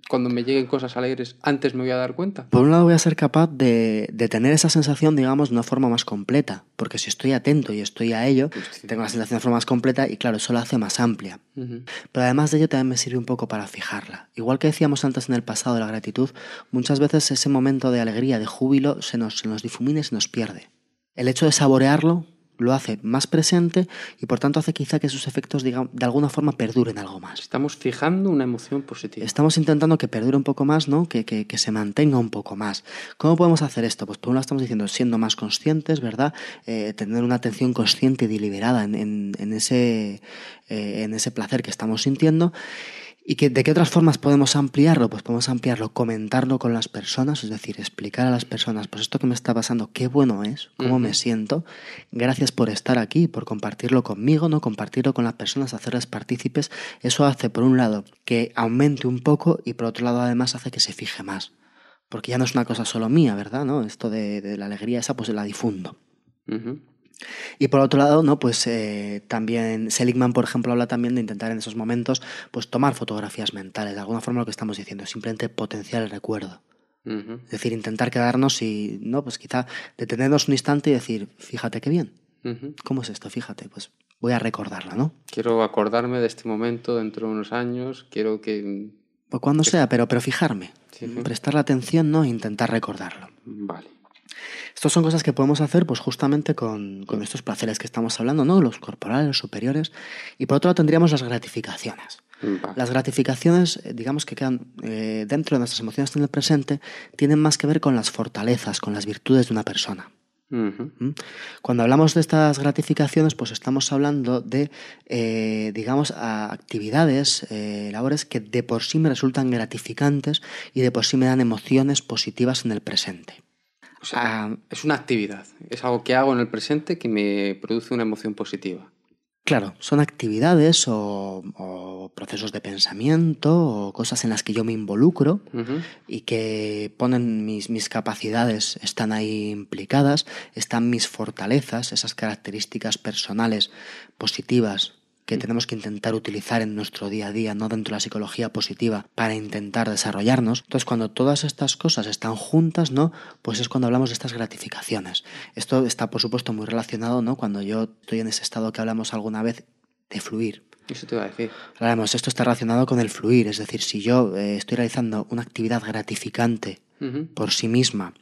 cuando me lleguen cosas alegres, antes me voy a dar cuenta. Por un lado voy a ser capaz de, de tener esa sensación, digamos, de una forma más completa, porque si estoy atento y estoy a ello, tengo la sensación de forma más completa y claro, eso la hace más amplia. Pero además de ello también me sirve un poco para fijarla. Igual que decíamos antes en el pasado de la gratitud, muchas veces ese momento de alegría, de júbilo, se nos, se nos difumina y se nos pierde. El hecho de saborearlo lo hace más presente y por tanto hace quizá que sus efectos digamos, de alguna forma perduren algo más. Estamos fijando una emoción positiva. Estamos intentando que perdure un poco más, ¿no? Que, que, que, se mantenga un poco más. ¿Cómo podemos hacer esto? Pues por un lado estamos diciendo siendo más conscientes, ¿verdad? Eh, tener una atención consciente y deliberada en, en, en ese, eh, en ese placer que estamos sintiendo. ¿Y que, de qué otras formas podemos ampliarlo? Pues podemos ampliarlo, comentarlo con las personas, es decir, explicar a las personas, pues esto que me está pasando, qué bueno es, cómo uh -huh. me siento, gracias por estar aquí, por compartirlo conmigo, ¿no? Compartirlo con las personas, hacerles partícipes. Eso hace, por un lado, que aumente un poco y por otro lado, además, hace que se fije más. Porque ya no es una cosa solo mía, ¿verdad? ¿No? Esto de, de la alegría esa, pues la difundo. Uh -huh. Y por otro lado, ¿no? Pues eh, también Seligman, por ejemplo, habla también de intentar en esos momentos pues tomar fotografías mentales. De alguna forma lo que estamos diciendo es simplemente potenciar el recuerdo. Uh -huh. Es decir, intentar quedarnos y, ¿no? Pues quizá detenernos un instante y decir, fíjate qué bien. Uh -huh. ¿Cómo es esto? Fíjate, pues voy a recordarla, ¿no? Quiero acordarme de este momento dentro de unos años, quiero que... Pues cuando que... sea, pero, pero fijarme, sí, sí. prestarle atención, ¿no? E intentar recordarlo. Vale. Estas son cosas que podemos hacer pues justamente con, con, estos placeres que estamos hablando, ¿no? Los corporales, los superiores. Y por otro lado tendríamos las gratificaciones. Vale. Las gratificaciones, eh, digamos que quedan eh, dentro de nuestras emociones en el presente, tienen más que ver con las fortalezas, con las virtudes de una persona. Uh -huh. Cuando hablamos de estas gratificaciones, pues estamos hablando de, eh, digamos, actividades, eh, labores que de por sí me resultan gratificantes y de por sí me dan emociones positivas en el presente. O sea, es una actividad, es algo que hago en el presente que me produce una emoción positiva. Claro, son actividades o, o, procesos de pensamiento o cosas en las que yo me involucro uh -huh. y que ponen mis, mis, capacidades, están ahí implicadas, están mis fortalezas, esas características personales positivas que tenemos que intentar utilizar en nuestro día a día, no dentro de la psicología positiva, para intentar desarrollarnos. Entonces, cuando todas estas cosas están juntas, ¿no? Pues es cuando hablamos de estas gratificaciones. Esto está, por supuesto, muy relacionado, ¿no? Cuando yo estoy en ese estado que hablamos alguna vez de fluir. Eso te iba a decir. Hablamos, esto está relacionado con el fluir, es decir, si yo eh, estoy realizando una actividad gratificante uh -huh. por sí misma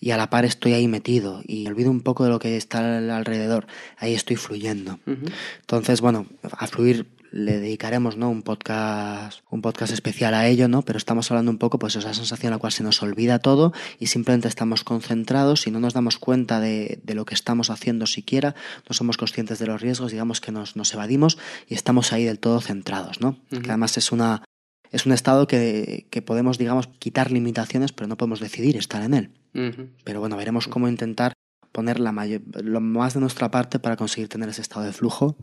y a la par estoy ahí metido y olvido un poco de lo que está alrededor, ahí estoy fluyendo. Uh -huh. Entonces, bueno, a fluir le dedicaremos ¿no? un podcast un podcast especial a ello, ¿no? Pero estamos hablando un poco pues esa sensación en la cual se nos olvida todo y simplemente estamos concentrados y no nos damos cuenta de, de lo que estamos haciendo siquiera, no somos conscientes de los riesgos, digamos que nos, nos evadimos y estamos ahí del todo centrados, ¿no? Uh -huh. Que además es una es un estado que, que, podemos, digamos, quitar limitaciones, pero no podemos decidir estar en él. Uh -huh. Pero bueno, veremos cómo intentar poner la mayor, lo más de nuestra parte para conseguir tener ese estado de flujo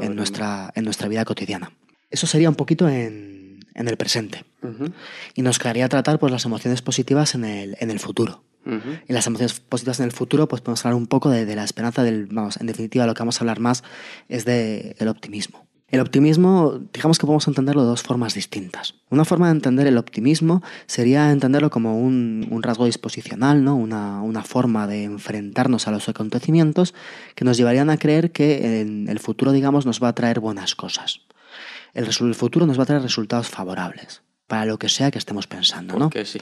en nuestra, en nuestra vida cotidiana. Eso sería un poquito en, en el presente. Uh -huh. Y nos quedaría tratar pues, las emociones positivas en el, en el futuro. Uh -huh. Y las emociones positivas en el futuro, pues podemos hablar un poco de, de, la esperanza del, vamos, en definitiva lo que vamos a hablar más es de, del optimismo. El optimismo, digamos que podemos entenderlo de dos formas distintas. Una forma de entender el optimismo sería entenderlo como un, un rasgo disposicional, ¿no? Una, una, forma de enfrentarnos a los acontecimientos que nos llevarían a creer que en el futuro, digamos, nos va a traer buenas cosas. El, el futuro nos va a traer resultados favorables para lo que sea que estemos pensando, ¿no? Porque sí.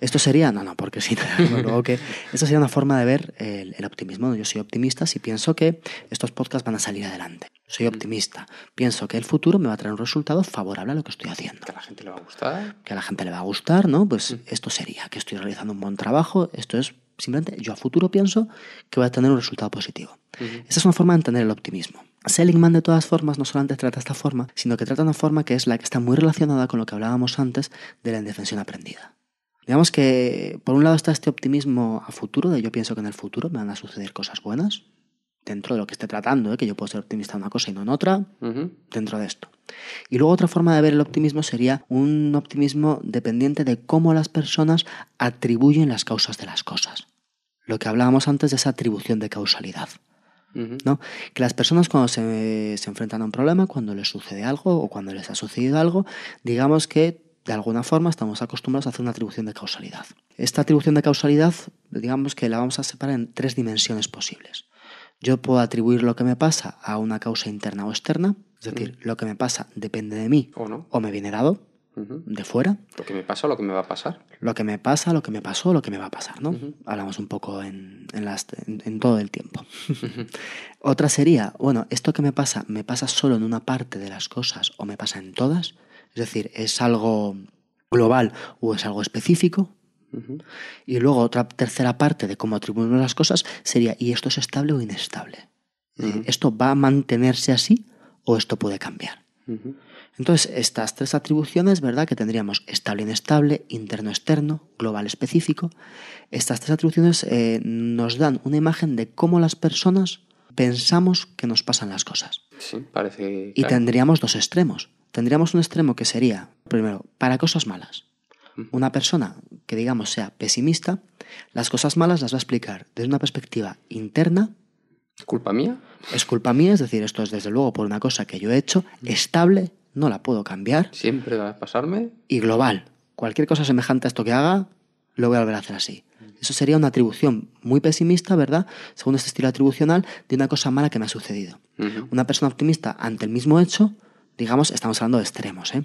Esto sería, no, no, porque sí, *laughs* luego que esto sería una forma de ver el, el, optimismo. Yo soy optimista si pienso que estos podcasts van a salir adelante. Soy optimista. Pienso que el futuro me va a traer un resultado favorable a lo que estoy haciendo. Que a la gente le va a gustar. Que a la gente le va a gustar, ¿no? Pues mm. esto sería, que estoy realizando un buen trabajo. Esto es simplemente, yo a futuro pienso que voy a tener un resultado positivo. -huh. Esa es una forma de entender el optimismo. Seligman, de todas formas, no solamente trata esta forma, sino que trata una forma que es la que está muy relacionada con lo que hablábamos antes de la indefensión aprendida. Digamos que, por un lado, está este optimismo a futuro, de yo pienso que en el futuro me van a suceder cosas buenas, dentro de lo que esté tratando, ¿eh? que yo puedo ser optimista en una cosa y no en otra, dentro de esto. Y luego otra forma de ver el optimismo sería un optimismo dependiente de cómo las personas atribuyen las causas de las cosas. Lo que hablábamos antes de esa atribución de causalidad. ¿no? Que las personas cuando se, se enfrentan a un problema, cuando les sucede algo o cuando les ha sucedido algo, digamos que de alguna forma estamos acostumbrados a hacer una atribución de causalidad. Esta atribución de causalidad, digamos que la vamos a separar en tres dimensiones posibles. Yo puedo atribuir lo que me pasa a una causa interna o externa, es decir, lo que me pasa depende de mí ¿O no? o me viene dado de fuera. Lo que me pasa o lo que me va a pasar. Lo que me pasa, lo que me pasó, lo que me va a pasar, ¿no? Hablamos un poco en, en las- en- en todo el tiempo. *laughs* Otra sería, bueno, esto que me pasa, ¿me pasa solo en una parte de las cosas o me pasa en todas? Es decir, ¿es algo global o es algo específico? Y luego otra tercera parte de cómo atribuimos las cosas sería, ¿y esto es estable o inestable? ¿Esto va a mantenerse así o esto puede cambiar? Entonces, estas tres atribuciones, ¿verdad? Que tendríamos estable, inestable, interno, externo, global, específico. Estas tres atribuciones eh, nos dan una imagen de cómo las personas pensamos que nos pasan las cosas. Sí, parece. Y claro. tendríamos dos extremos. Tendríamos un extremo que sería, primero, para cosas malas. Una persona que, digamos, sea pesimista, las cosas malas las va a explicar desde una perspectiva interna, ¿Culpa mía? es culpa mía, es decir, esto es desde luego por una cosa que yo he hecho, estable, no la puedo cambiar, ¿Siempre va a pasarme? y global. Cualquier cosa semejante a esto que haga, lo voy a volver a hacer así. Eso sería una atribución muy pesimista, ¿verdad? Según este estilo atribucional, de una cosa mala que me ha sucedido. Una persona optimista ante el mismo hecho, digamos, estamos hablando de extremos, ¿eh?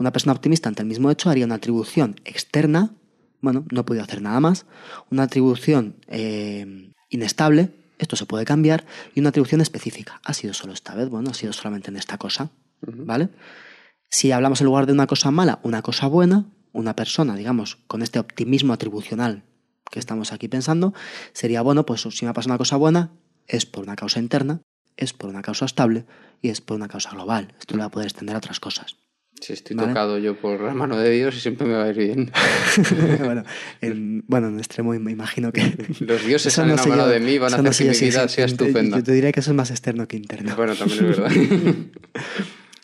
Una persona optimista ante el mismo hecho haría una atribución externa, bueno, no he podido hacer nada más, una atribución eh, inestable, esto se puede cambiar, y una atribución específica. Ha sido solo esta vez, bueno, ha sido solamente en esta cosa, ¿vale? Si hablamos en lugar de una cosa mala, una cosa buena, una persona, digamos, con este optimismo atribucional que estamos aquí pensando, sería, bueno, pues si me pasa una cosa buena, es por una causa interna, es por una causa estable y es por una causa global. Esto lo va a poder extender a otras cosas. Si estoy Vale. tocado yo por la mano de Dios y siempre me va a ir bien. *laughs* bueno, en, bueno, en extremo me imagino que... *laughs* Los dioses han no yo- de mí, van a eso no hacer que mi vida es- sea estupenda. Yo te diría que eso es más externo que interno. Bueno, también es verdad. *laughs*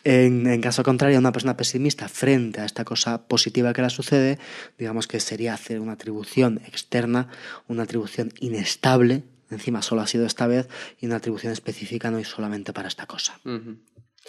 En, en caso contrario, una persona pesimista frente a esta cosa positiva que le sucede, digamos que sería hacer una atribución externa, una atribución inestable, encima solo ha sido esta vez, y una atribución específica no y solamente para esta cosa.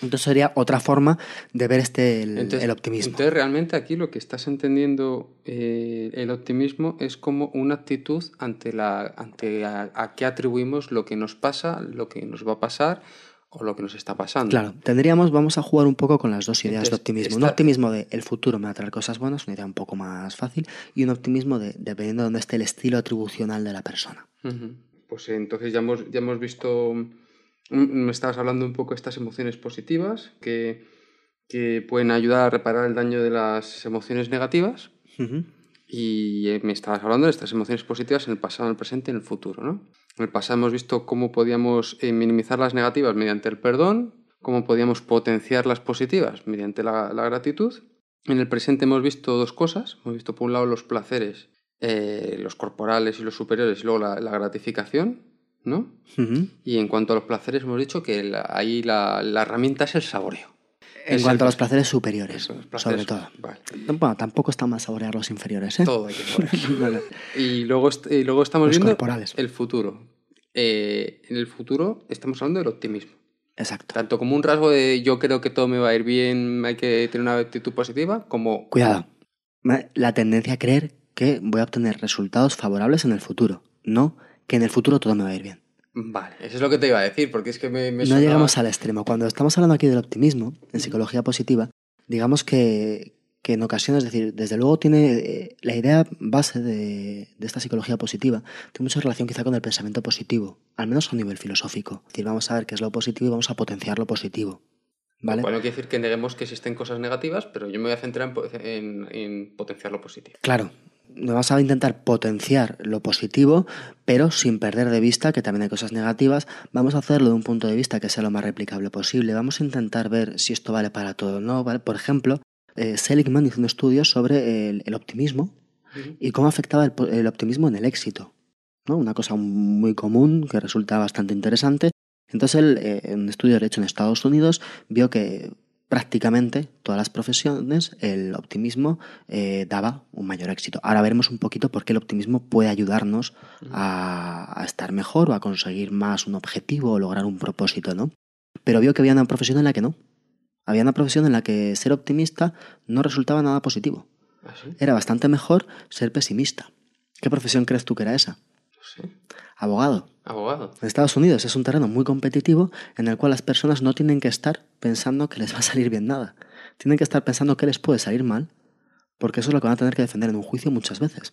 Entonces sería otra forma de ver este el, Entonces, el optimismo. Entonces, realmente aquí lo que estás entendiendo eh, el optimismo es como una actitud ante la ante a, a qué atribuimos lo que nos pasa, lo que nos va a pasar o lo que nos está pasando. Claro, tendríamos, vamos a jugar un poco con las dos ideas Entonces, de optimismo. Un optimismo de el futuro me va a traer cosas buenas, una idea un poco más fácil, y un optimismo de dependiendo de dónde esté el estilo atribucional de la persona. Pues entonces ya hemos, ya hemos visto, me estabas hablando un poco de estas emociones positivas que, que pueden ayudar a reparar el daño de las emociones negativas Ujú. y eh, me estabas hablando de estas emociones positivas en el pasado, en el presente y en el futuro. ¿no? En el pasado hemos visto cómo podíamos eh, minimizar las negativas mediante el perdón, cómo podíamos potenciar las positivas mediante la, la gratitud. En el presente hemos visto dos cosas. Hemos visto por un lado los placeres, eh, los corporales y los superiores, y luego la, la gratificación, ¿no? Y en cuanto a los placeres hemos dicho que la- ahí la, la herramienta es el saboreo. En Es cuanto a los placeres superiores, Eso, los placeres, sobre todo. vale. Bueno, tampoco está mal saborear los inferiores, ¿eh? Todo hay que saborear. *laughs* Vale. Y luego, est- y luego estamos Los viendo corporales. el futuro. Eh, en el futuro estamos hablando del optimismo. Exacto. Tanto como un rasgo de yo creo que todo me va a ir bien, hay que tener una actitud positiva, como... Cuidado. La tendencia a creer que voy a obtener resultados favorables en el futuro, no que en el futuro todo me va a ir bien. Vale, eso es lo que te iba a decir, porque es que me... me no sonaba- llegamos al extremo. Cuando estamos hablando aquí del optimismo, en psicología positiva, digamos que, que en ocasiones, es decir, desde luego tiene eh, la idea base de, de esta psicología positiva, tiene mucha relación quizá con el pensamiento positivo, al menos a un nivel filosófico. Es decir, vamos a ver qué es lo positivo y vamos a potenciar lo positivo. ¿Vale? Bueno, quiere decir que neguemos que existen cosas negativas, pero yo me voy a centrar en- en potenciar lo positivo. Claro, vamos a intentar potenciar lo positivo, pero sin perder de vista que también hay cosas negativas. Vamos a hacerlo de un punto de vista que sea lo más replicable posible. Vamos a intentar ver si esto vale para todo o no. ¿vale? Por ejemplo, eh, Seligman hizo un estudio sobre el, el optimismo y cómo afectaba el optimismo en el éxito. ¿no? Una cosa muy común que resulta bastante interesante. Entonces él, eh, en un estudio hecho en Estados Unidos, vio que prácticamente todas las profesiones el optimismo eh, daba un mayor éxito. Ahora veremos un poquito por qué el optimismo puede ayudarnos a, a, estar mejor o a conseguir más un objetivo o lograr un propósito, ¿no? Pero vio que había una profesión en la que no. Había una profesión en la que ser optimista no resultaba nada positivo. ¿Ah, sí? Era bastante mejor ser pesimista. ¿Qué profesión crees tú que era esa? No sé. Abogado. Abogado. En Estados Unidos es un terreno muy competitivo en el cual las personas no tienen que estar pensando que les va a salir bien nada. Tienen que estar pensando que les puede salir mal, porque eso es lo que van a tener que defender en un juicio muchas veces.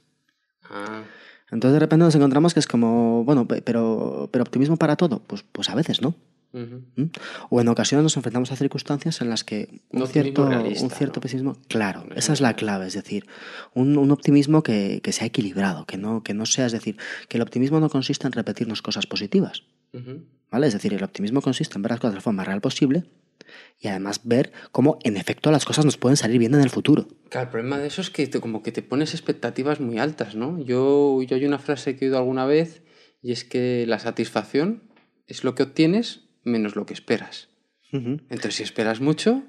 Ah, Entonces de repente nos encontramos que es como, bueno, pe- pero, pero optimismo para todo. Pues, pues a veces no. ¿Mm? O en ocasiones nos enfrentamos a circunstancias en las que un Un cierto, realista, un cierto ¿no? pesimismo, claro, esa es la clave, es decir, un, un optimismo que, que sea equilibrado, que no, que no sea, es decir, que el optimismo no consiste en repetirnos cosas positivas. ¿vale? Es decir, el optimismo consiste en ver las cosas de la forma más real posible y además ver cómo en efecto las cosas nos pueden salir bien en el futuro. Claro, el problema de eso es que te, como que te pones expectativas muy altas, ¿no? Yo, yo hay una frase que he oído alguna vez y es que la satisfacción es lo que obtienes menos lo que esperas. Ujú. Entonces, si esperas mucho,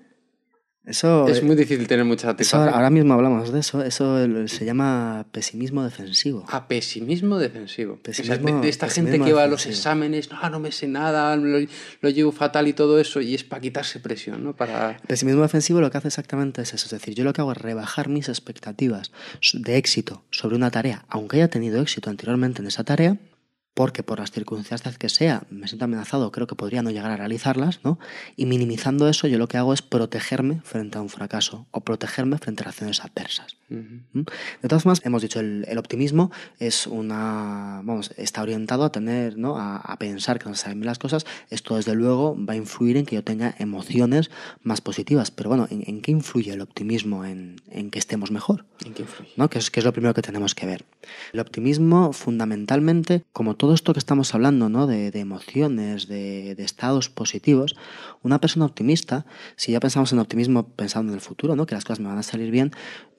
Eso, es muy difícil tener mucha eso satisfacción. ahora mismo hablamos de eso, eso se llama pesimismo defensivo. A pesimismo defensivo. O sea, Pesimismo- de, de esta gente que va a los exámenes, no, no me sé nada, lo, lo llevo fatal y todo eso, y es para quitarse presión, ¿no? Para... Pesimismo defensivo lo que hace exactamente es eso. Es decir, yo lo que hago es rebajar mis expectativas de éxito sobre una tarea, aunque haya tenido éxito anteriormente en esa tarea, porque por las circunstancias que sea me siento amenazado, creo que podría no llegar a realizarlas, ¿no? Y minimizando eso, yo lo que hago es protegerme frente a un fracaso o protegerme frente a acciones adversas. De todas formas, hemos dicho, el, el optimismo es una, vamos, está orientado a tener, ¿no? A, a pensar que nos salen bien las cosas. Esto, desde luego, va a influir en que yo tenga emociones más positivas. Pero bueno, ¿en, en qué influye el optimismo en, en que estemos mejor? ¿En qué influye? ¿no? Que, es, que es lo primero que tenemos que ver. El optimismo, fundamentalmente, como todo esto que estamos hablando, ¿no? de, de emociones, de, de estados positivos, una persona optimista, si ya pensamos en optimismo pensando en el futuro, ¿no? que las cosas me van a salir bien,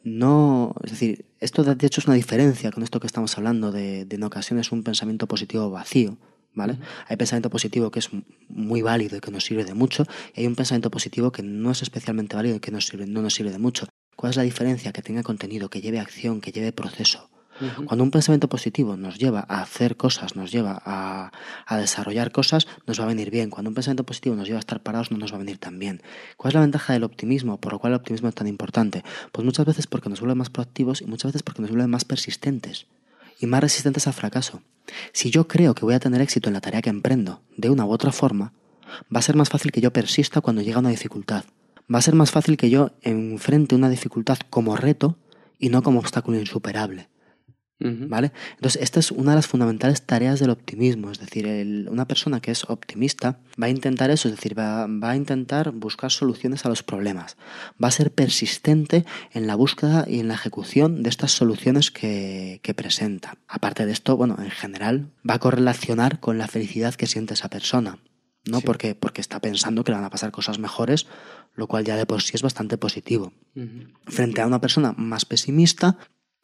no, es decir, esto de hecho es una diferencia con esto que estamos hablando de, de en ocasiones un pensamiento positivo vacío, ¿vale? Hay pensamiento positivo que es muy válido y que nos sirve de mucho, y hay un pensamiento positivo que no es especialmente válido y que nos sirve, no nos sirve de mucho. ¿Cuál es la diferencia? Que tenga contenido, que lleve acción, que lleve proceso. Cuando un pensamiento positivo nos lleva a hacer cosas, nos lleva a, a, desarrollar cosas, nos va a venir bien. Cuando un pensamiento positivo nos lleva a estar parados, no nos va a venir tan bien. ¿Cuál es la ventaja del optimismo? ¿Por lo cual el optimismo es tan importante? Pues muchas veces porque nos vuelve más proactivos y muchas veces porque nos vuelve más persistentes y más resistentes al fracaso. Si yo creo que voy a tener éxito en la tarea que emprendo de una u otra forma, va a ser más fácil que yo persista cuando llega una dificultad. Va a ser más fácil que yo enfrente una dificultad como reto y no como obstáculo insuperable. ¿Vale? Entonces, esta es una de las fundamentales tareas del optimismo. Es decir, el- una persona que es optimista va a intentar eso, es decir, va, va a intentar buscar soluciones a los problemas. Va a ser persistente en la búsqueda y en la ejecución de estas soluciones que, que presenta. Aparte de esto, bueno, en general, va a correlacionar con la felicidad que siente esa persona. ¿no? Sí. Porque, porque está pensando que le van a pasar cosas mejores, lo cual ya de por sí es bastante positivo frente a una persona más pesimista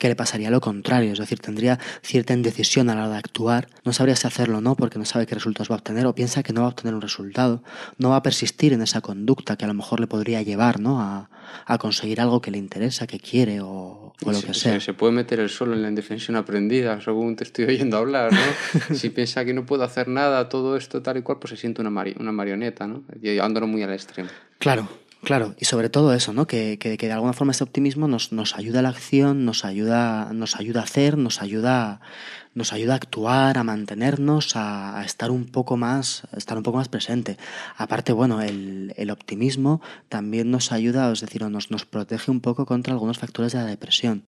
que le pasaría lo contrario, es decir, tendría cierta indecisión a la hora de actuar, no sabría si hacerlo o no porque no sabe qué resultados va a obtener o piensa que no va a obtener un resultado, no va a persistir en esa conducta que a lo mejor le podría llevar ¿no? a, a conseguir algo que le interesa, que quiere o, o lo se, que se- sea. se puede meter el solo en la indefensión aprendida, según te estoy oyendo hablar, ¿no? *laughs* si piensa que no puedo hacer nada, todo esto tal y cual, pues se siente una, mari- una marioneta, ¿no? Llevándolo muy al extremo. Claro, claro. Y sobre todo eso, ¿no? Que, que- de alguna forma ese optimismo nos, nos ayuda a la acción, nos ayuda, nos ayuda a hacer, nos ayuda, nos ayuda a actuar, a mantenernos, a, estar un poco más, a estar un poco más presente. Aparte, bueno, el, el optimismo también nos ayuda, es decir, nos, nos protege un poco contra algunos factores de la depresión.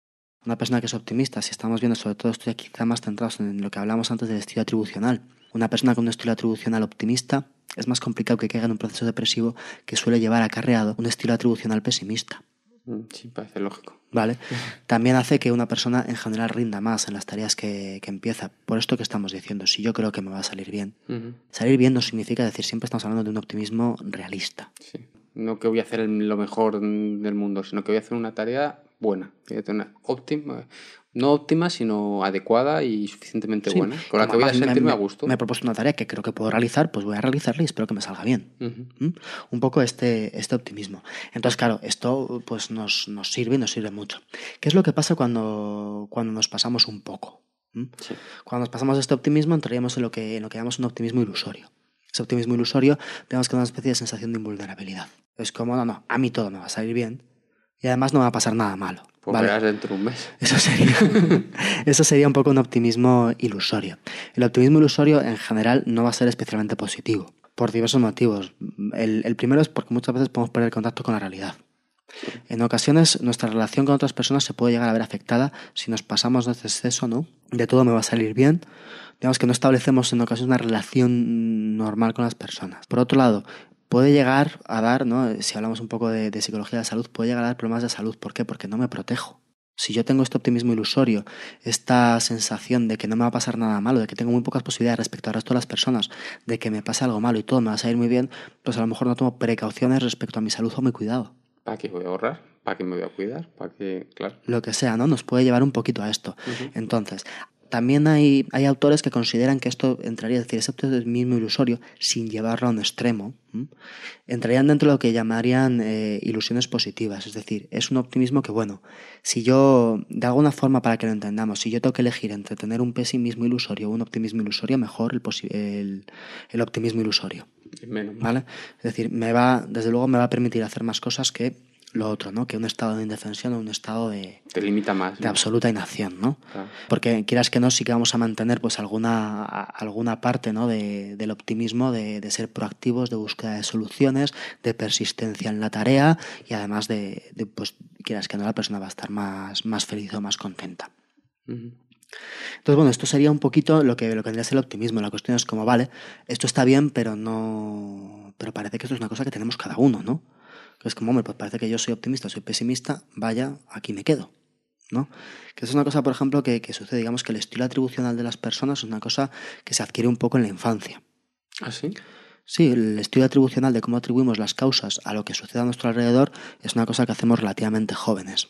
Una persona que es optimista, si estamos viendo sobre todo esto ya quizá más centrados en lo que hablamos antes del estilo atribucional, una persona con un estilo atribucional optimista es más complicado que caiga en un proceso depresivo que suele llevar acarreado un estilo atribucional pesimista. Mm, Sí, parece lógico. ¿Vale? *laughs* También hace que una persona en general rinda más en las tareas que, que empieza. Por esto que estamos diciendo, si yo creo que me va a salir bien. Salir bien no significa decir, siempre estamos hablando de un optimismo realista. Sí. No que voy a hacer lo mejor del mundo, sino que voy a hacer una tarea buena. Voy a tener una óptima, No óptima, sino adecuada y suficientemente Sí, buena. Con la que voy a sentirme me, a gusto. Me he propuesto una tarea que creo que puedo realizar, pues voy a realizarla y espero que me salga bien. Ujú. ¿Mm? Un poco este, este optimismo. Entonces, claro, esto pues nos, nos sirve y nos sirve mucho. ¿Qué es lo que pasa cuando, cuando nos pasamos un poco? ¿Mm? Sí. Cuando nos pasamos de este optimismo, entraríamos en lo que, en lo que llamamos un optimismo ilusorio. Ese optimismo ilusorio, tenemos que una especie de sensación de invulnerabilidad. Es como, no, no, a mí todo me va a salir bien y además no me va a pasar nada malo. Pues ¿vale? verás dentro de un mes. *laughs* Eso sería, *laughs* eso sería un poco un optimismo ilusorio. El optimismo ilusorio en general no va a ser especialmente positivo, por diversos motivos. El, el primero es porque muchas veces podemos perder contacto con la realidad. En ocasiones nuestra relación con otras personas se puede llegar a ver afectada si nos pasamos de ese exceso, ¿no? De todo me va a salir bien. Digamos que no establecemos en ocasiones una relación normal con las personas. Por otro lado, puede llegar a dar, ¿no? si hablamos un poco de, de psicología de salud, puede llegar a dar problemas de salud. ¿Por qué? Porque no me protejo. Si yo tengo este optimismo ilusorio, esta sensación de que no me va a pasar nada malo, de que tengo muy pocas posibilidades respecto al resto de las personas, de que me pase algo malo y todo me va a salir muy bien, pues a lo mejor no tomo precauciones respecto a mi salud o mi cuidado. ¿Para qué voy a ahorrar? ¿Para qué me voy a cuidar? ¿Para qué? Claro. Lo que sea, ¿no? Nos puede llevar un poquito a esto. Entonces, también hay, hay autores que consideran que esto entraría, es decir, ese optimismo ilusorio, sin llevarlo a un extremo, ¿m? entrarían dentro de lo que llamarían eh, ilusiones positivas. Es decir, es un optimismo que, bueno, si yo, de alguna forma para que lo entendamos, si yo tengo que elegir entre tener un pesimismo ilusorio o un optimismo ilusorio, mejor el, el, el optimismo ilusorio. Menos. ¿Vale? Es decir, me va, desde luego me va a permitir hacer más cosas que lo otro, ¿no? Que un estado de indefensión o un estado de, Te limita más. de ¿no? absoluta inacción, ¿no? Claro. Porque quieras que no, sí que vamos a mantener pues alguna, alguna parte ¿no? de, del optimismo, de, de ser proactivos, de búsqueda de soluciones, de persistencia en la tarea y además de, de, pues quieras que no, la persona va a estar más, más feliz o más contenta. Entonces, bueno, esto sería un poquito lo que, lo que vendría a ser el optimismo. La cuestión es como, vale, esto está bien, pero no. Pero parece que esto es una cosa que tenemos cada uno, ¿no? Que es como, hombre, pues parece que yo soy optimista, soy pesimista, vaya, aquí me quedo. ¿no? Que es una cosa, por ejemplo, que, que sucede, digamos, que el estilo atribucional de las personas es una cosa que se adquiere un poco en la infancia. ¿Ah, sí? Sí, el estudio atribucional de cómo atribuimos las causas a lo que sucede a nuestro alrededor es una cosa que hacemos relativamente jóvenes.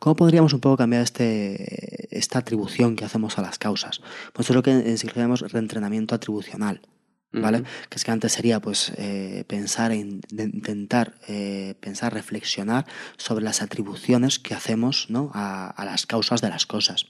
¿Cómo podríamos un poco cambiar este, esta atribución que hacemos a las causas? Pues es lo que en psicología llamamos reentrenamiento atribucional. ¿Vale? Que es que antes sería pues eh, pensar en de- intentar eh, pensar, reflexionar sobre las atribuciones que hacemos ¿no? a, a las causas de las cosas.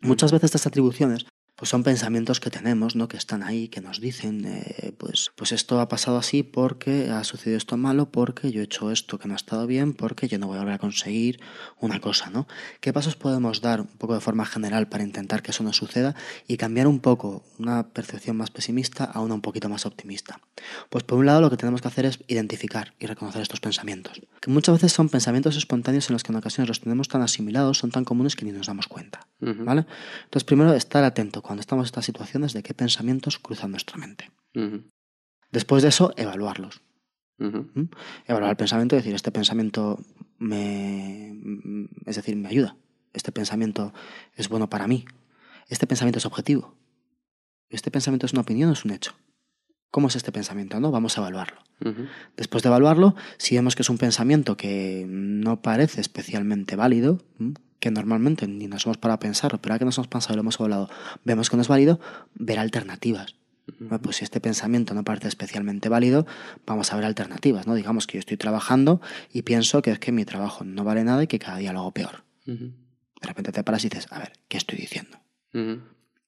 Muchas veces estas atribuciones pues son pensamientos que tenemos, ¿no? Que están ahí, que nos dicen, eh, pues, pues esto ha pasado así porque ha sucedido esto malo, porque yo he hecho esto que no ha estado bien, porque yo no voy a volver a conseguir una cosa, ¿no? ¿Qué pasos podemos dar un poco de forma general para intentar que eso no suceda y cambiar un poco una percepción más pesimista a una un poquito más optimista? Pues por un lado lo que tenemos que hacer es identificar y reconocer estos pensamientos, que muchas veces son pensamientos espontáneos en los que en ocasiones los tenemos tan asimilados, son tan comunes que ni nos damos cuenta. ¿Vale? Entonces, primero, estar atento cuando estamos en estas situaciones de qué pensamientos cruzan nuestra mente. Después de eso, evaluarlos. Ujú. ¿m? Evaluar el pensamiento y decir, este pensamiento me. es decir, me ayuda. Este pensamiento es bueno para mí. Este pensamiento es objetivo. Este pensamiento es una opinión o es un hecho. ¿Cómo es este pensamiento? ¿No? Vamos a evaluarlo. Después de evaluarlo, si vemos que es un pensamiento que no parece especialmente válido, que normalmente ni nos hemos parado a pensarlo, pero ahora que nos hemos pensado y lo hemos evaluado, vemos que no es válido, ver alternativas. Pues si este pensamiento no parece especialmente válido, vamos a ver alternativas, ¿no? Digamos que yo estoy trabajando y pienso que es que mi trabajo no vale nada y que cada día lo hago peor. De repente te paras y dices, a ver, ¿qué estoy diciendo?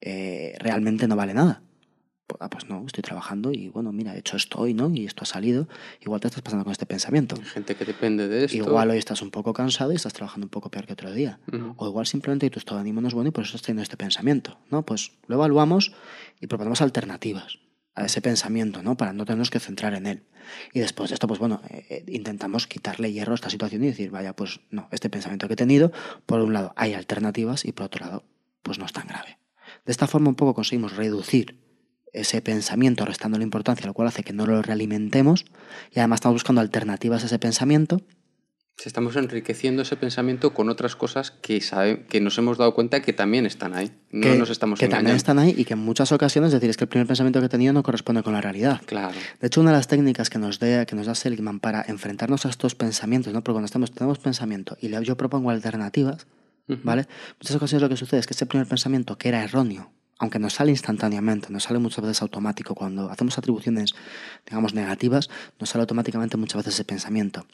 Eh, ¿Realmente no vale nada? Pues, ah, pues no, estoy trabajando y bueno, mira, he hecho esto hoy, ¿no? Y esto ha salido. Igual te estás pasando con este pensamiento. Hay gente que depende de esto. Igual hoy estás un poco cansado y estás trabajando un poco peor que otro día. Ujú. O igual simplemente tu estado de ánimo no es bueno y por eso estás teniendo este pensamiento, ¿no? Pues lo evaluamos y proponemos alternativas a ese pensamiento, ¿no? Para no tenernos que centrar en él. Y después de esto, pues bueno, eh, eh, intentamos quitarle hierro a esta situación y decir, vaya, pues no, este pensamiento que he tenido, por un lado hay alternativas y por otro lado, pues no es tan grave. De esta forma un poco conseguimos reducir ese pensamiento restando la importancia, lo cual hace que no lo realimentemos y además estamos buscando alternativas a ese pensamiento Si Estamos enriqueciendo ese pensamiento con otras cosas que, sabe, que nos hemos dado cuenta que también están ahí. No que, nos estamos que engañando. también están ahí y que en muchas ocasiones, es decir, es que el primer pensamiento que he tenido no corresponde con la realidad. Claro. De hecho, una de las técnicas que nos, dé- que nos da Seligman para enfrentarnos a estos pensamientos, ¿no? porque cuando estamos, tenemos pensamiento y yo propongo alternativas, ¿vale? Muchas ocasiones lo que sucede es que ese primer pensamiento que era erróneo, aunque nos sale instantáneamente, nos sale muchas veces automático, cuando hacemos atribuciones, digamos, negativas, nos sale automáticamente muchas veces ese pensamiento.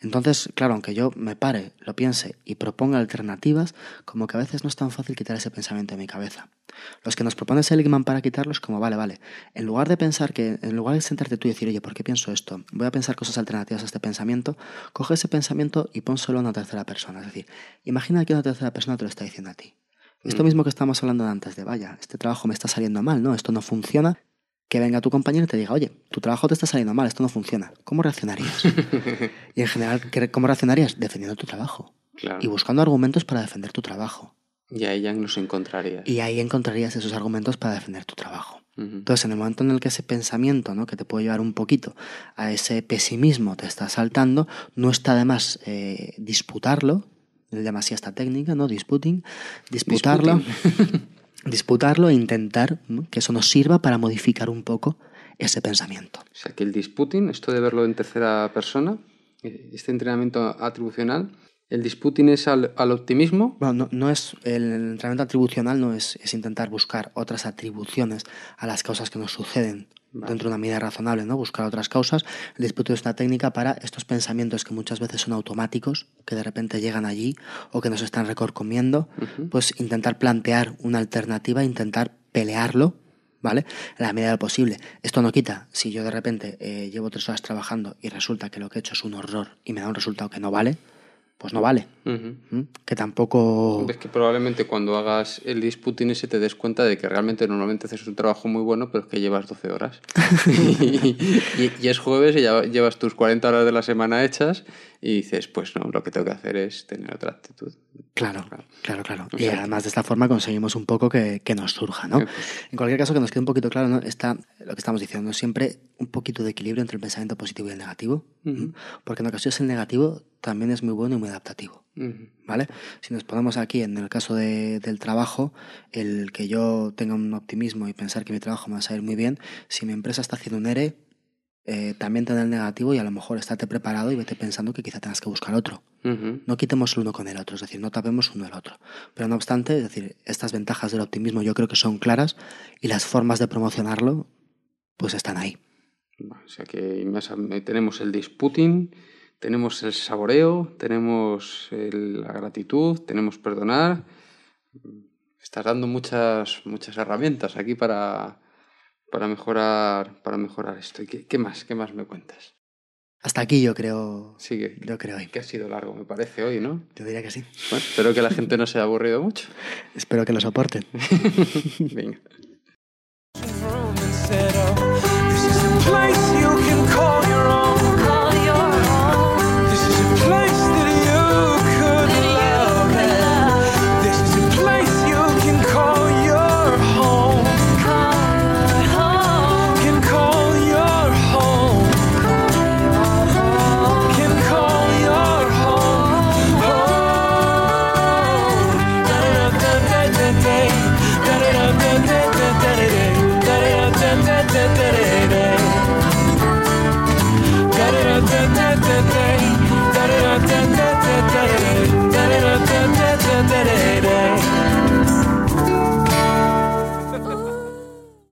Entonces, claro, aunque yo me pare, lo piense y proponga alternativas, como que a veces no es tan fácil quitar ese pensamiento de mi cabeza. Los que nos proponen Seligman para quitarlos, como vale, vale, en lugar de pensar que, en lugar de sentarte tú y decir, oye, ¿por qué pienso esto? Voy a pensar cosas alternativas a este pensamiento, coge ese pensamiento y pónselo a una tercera persona. Es decir, imagina que una tercera persona te lo está diciendo a ti. Esto mm. mismo que estamos hablando antes de, vaya, este trabajo me está saliendo mal, ¿no? Esto no funciona. Que venga tu compañero y te diga, oye, tu trabajo te está saliendo mal, esto no funciona. ¿Cómo reaccionarías? *laughs* y en general, ¿cómo reaccionarías? Defendiendo tu trabajo. Y buscando argumentos para defender tu trabajo. Y ahí ya nos encontrarías. Y ahí encontrarías esos argumentos para defender tu trabajo. Entonces, en el momento en el que ese pensamiento, ¿no? que te puede llevar un poquito a ese pesimismo, te está saltando, no está de más eh, disputarlo, así esta técnica, ¿no? Disputing, disputarlo, *laughs* disputarlo e intentar que eso nos sirva para modificar un poco ese pensamiento. O sea, que el disputing, esto de verlo en tercera persona, eh, este entrenamiento atribucional, ¿el disputing es al, optimismo? Bueno, no, es, el entrenamiento atribucional no es, es intentar buscar otras atribuciones a las cosas que nos suceden dentro de una medida razonable, ¿no? Buscar otras causas. El disputo es una técnica para estos pensamientos que muchas veces son automáticos, que de repente llegan allí o que nos están recorcomiendo, pues intentar plantear una alternativa, intentar pelearlo, ¿vale? En la medida de lo posible. Esto no quita, si yo de repente eh, llevo tres horas trabajando y resulta que lo que he hecho es un horror y me da un resultado que no vale, pues no vale. ¿Mm? Que tampoco... Es que probablemente cuando hagas el disputing ese te des cuenta de que realmente normalmente haces un trabajo muy bueno, pero es que llevas 12 horas. *laughs* y, es jueves y ya llevas tus 40 horas de la semana hechas y dices, pues no, lo que tengo que hacer es tener otra actitud. Claro, claro, claro. y además de esta forma conseguimos un poco que, nos surja, ¿no? Pues. En cualquier caso, que nos quede un poquito claro, ¿no? Está lo que estamos diciendo, siempre un poquito de equilibrio entre el pensamiento positivo y el negativo, porque en ocasiones el negativo también es muy bueno y muy adaptativo, ¿vale? Si nos ponemos aquí en el caso del trabajo, el que yo tenga un optimismo y pensar que mi trabajo me va a salir muy bien, si mi empresa está haciendo un ERE, eh, también tener el negativo y a lo mejor estate preparado y vete pensando que quizá tengas que buscar otro. No quitemos el uno con el otro, es decir, no tapemos uno el otro. Pero no obstante, es decir, estas ventajas del optimismo yo creo que son claras y las formas de promocionarlo pues están ahí. O sea que tenemos el disputing, tenemos el saboreo, tenemos la gratitud, tenemos perdonar. Estás dando muchas, muchas herramientas aquí para, para, mejorar, para mejorar esto. ¿Y qué, más? ¿Qué más me cuentas? Hasta aquí yo creo. Sigue. Yo creo Que ha sido largo, me parece, hoy, ¿no? Yo diría que sí. Bueno, espero que la gente no se haya aburrido mucho. espero que lo soporten. *laughs* Venga.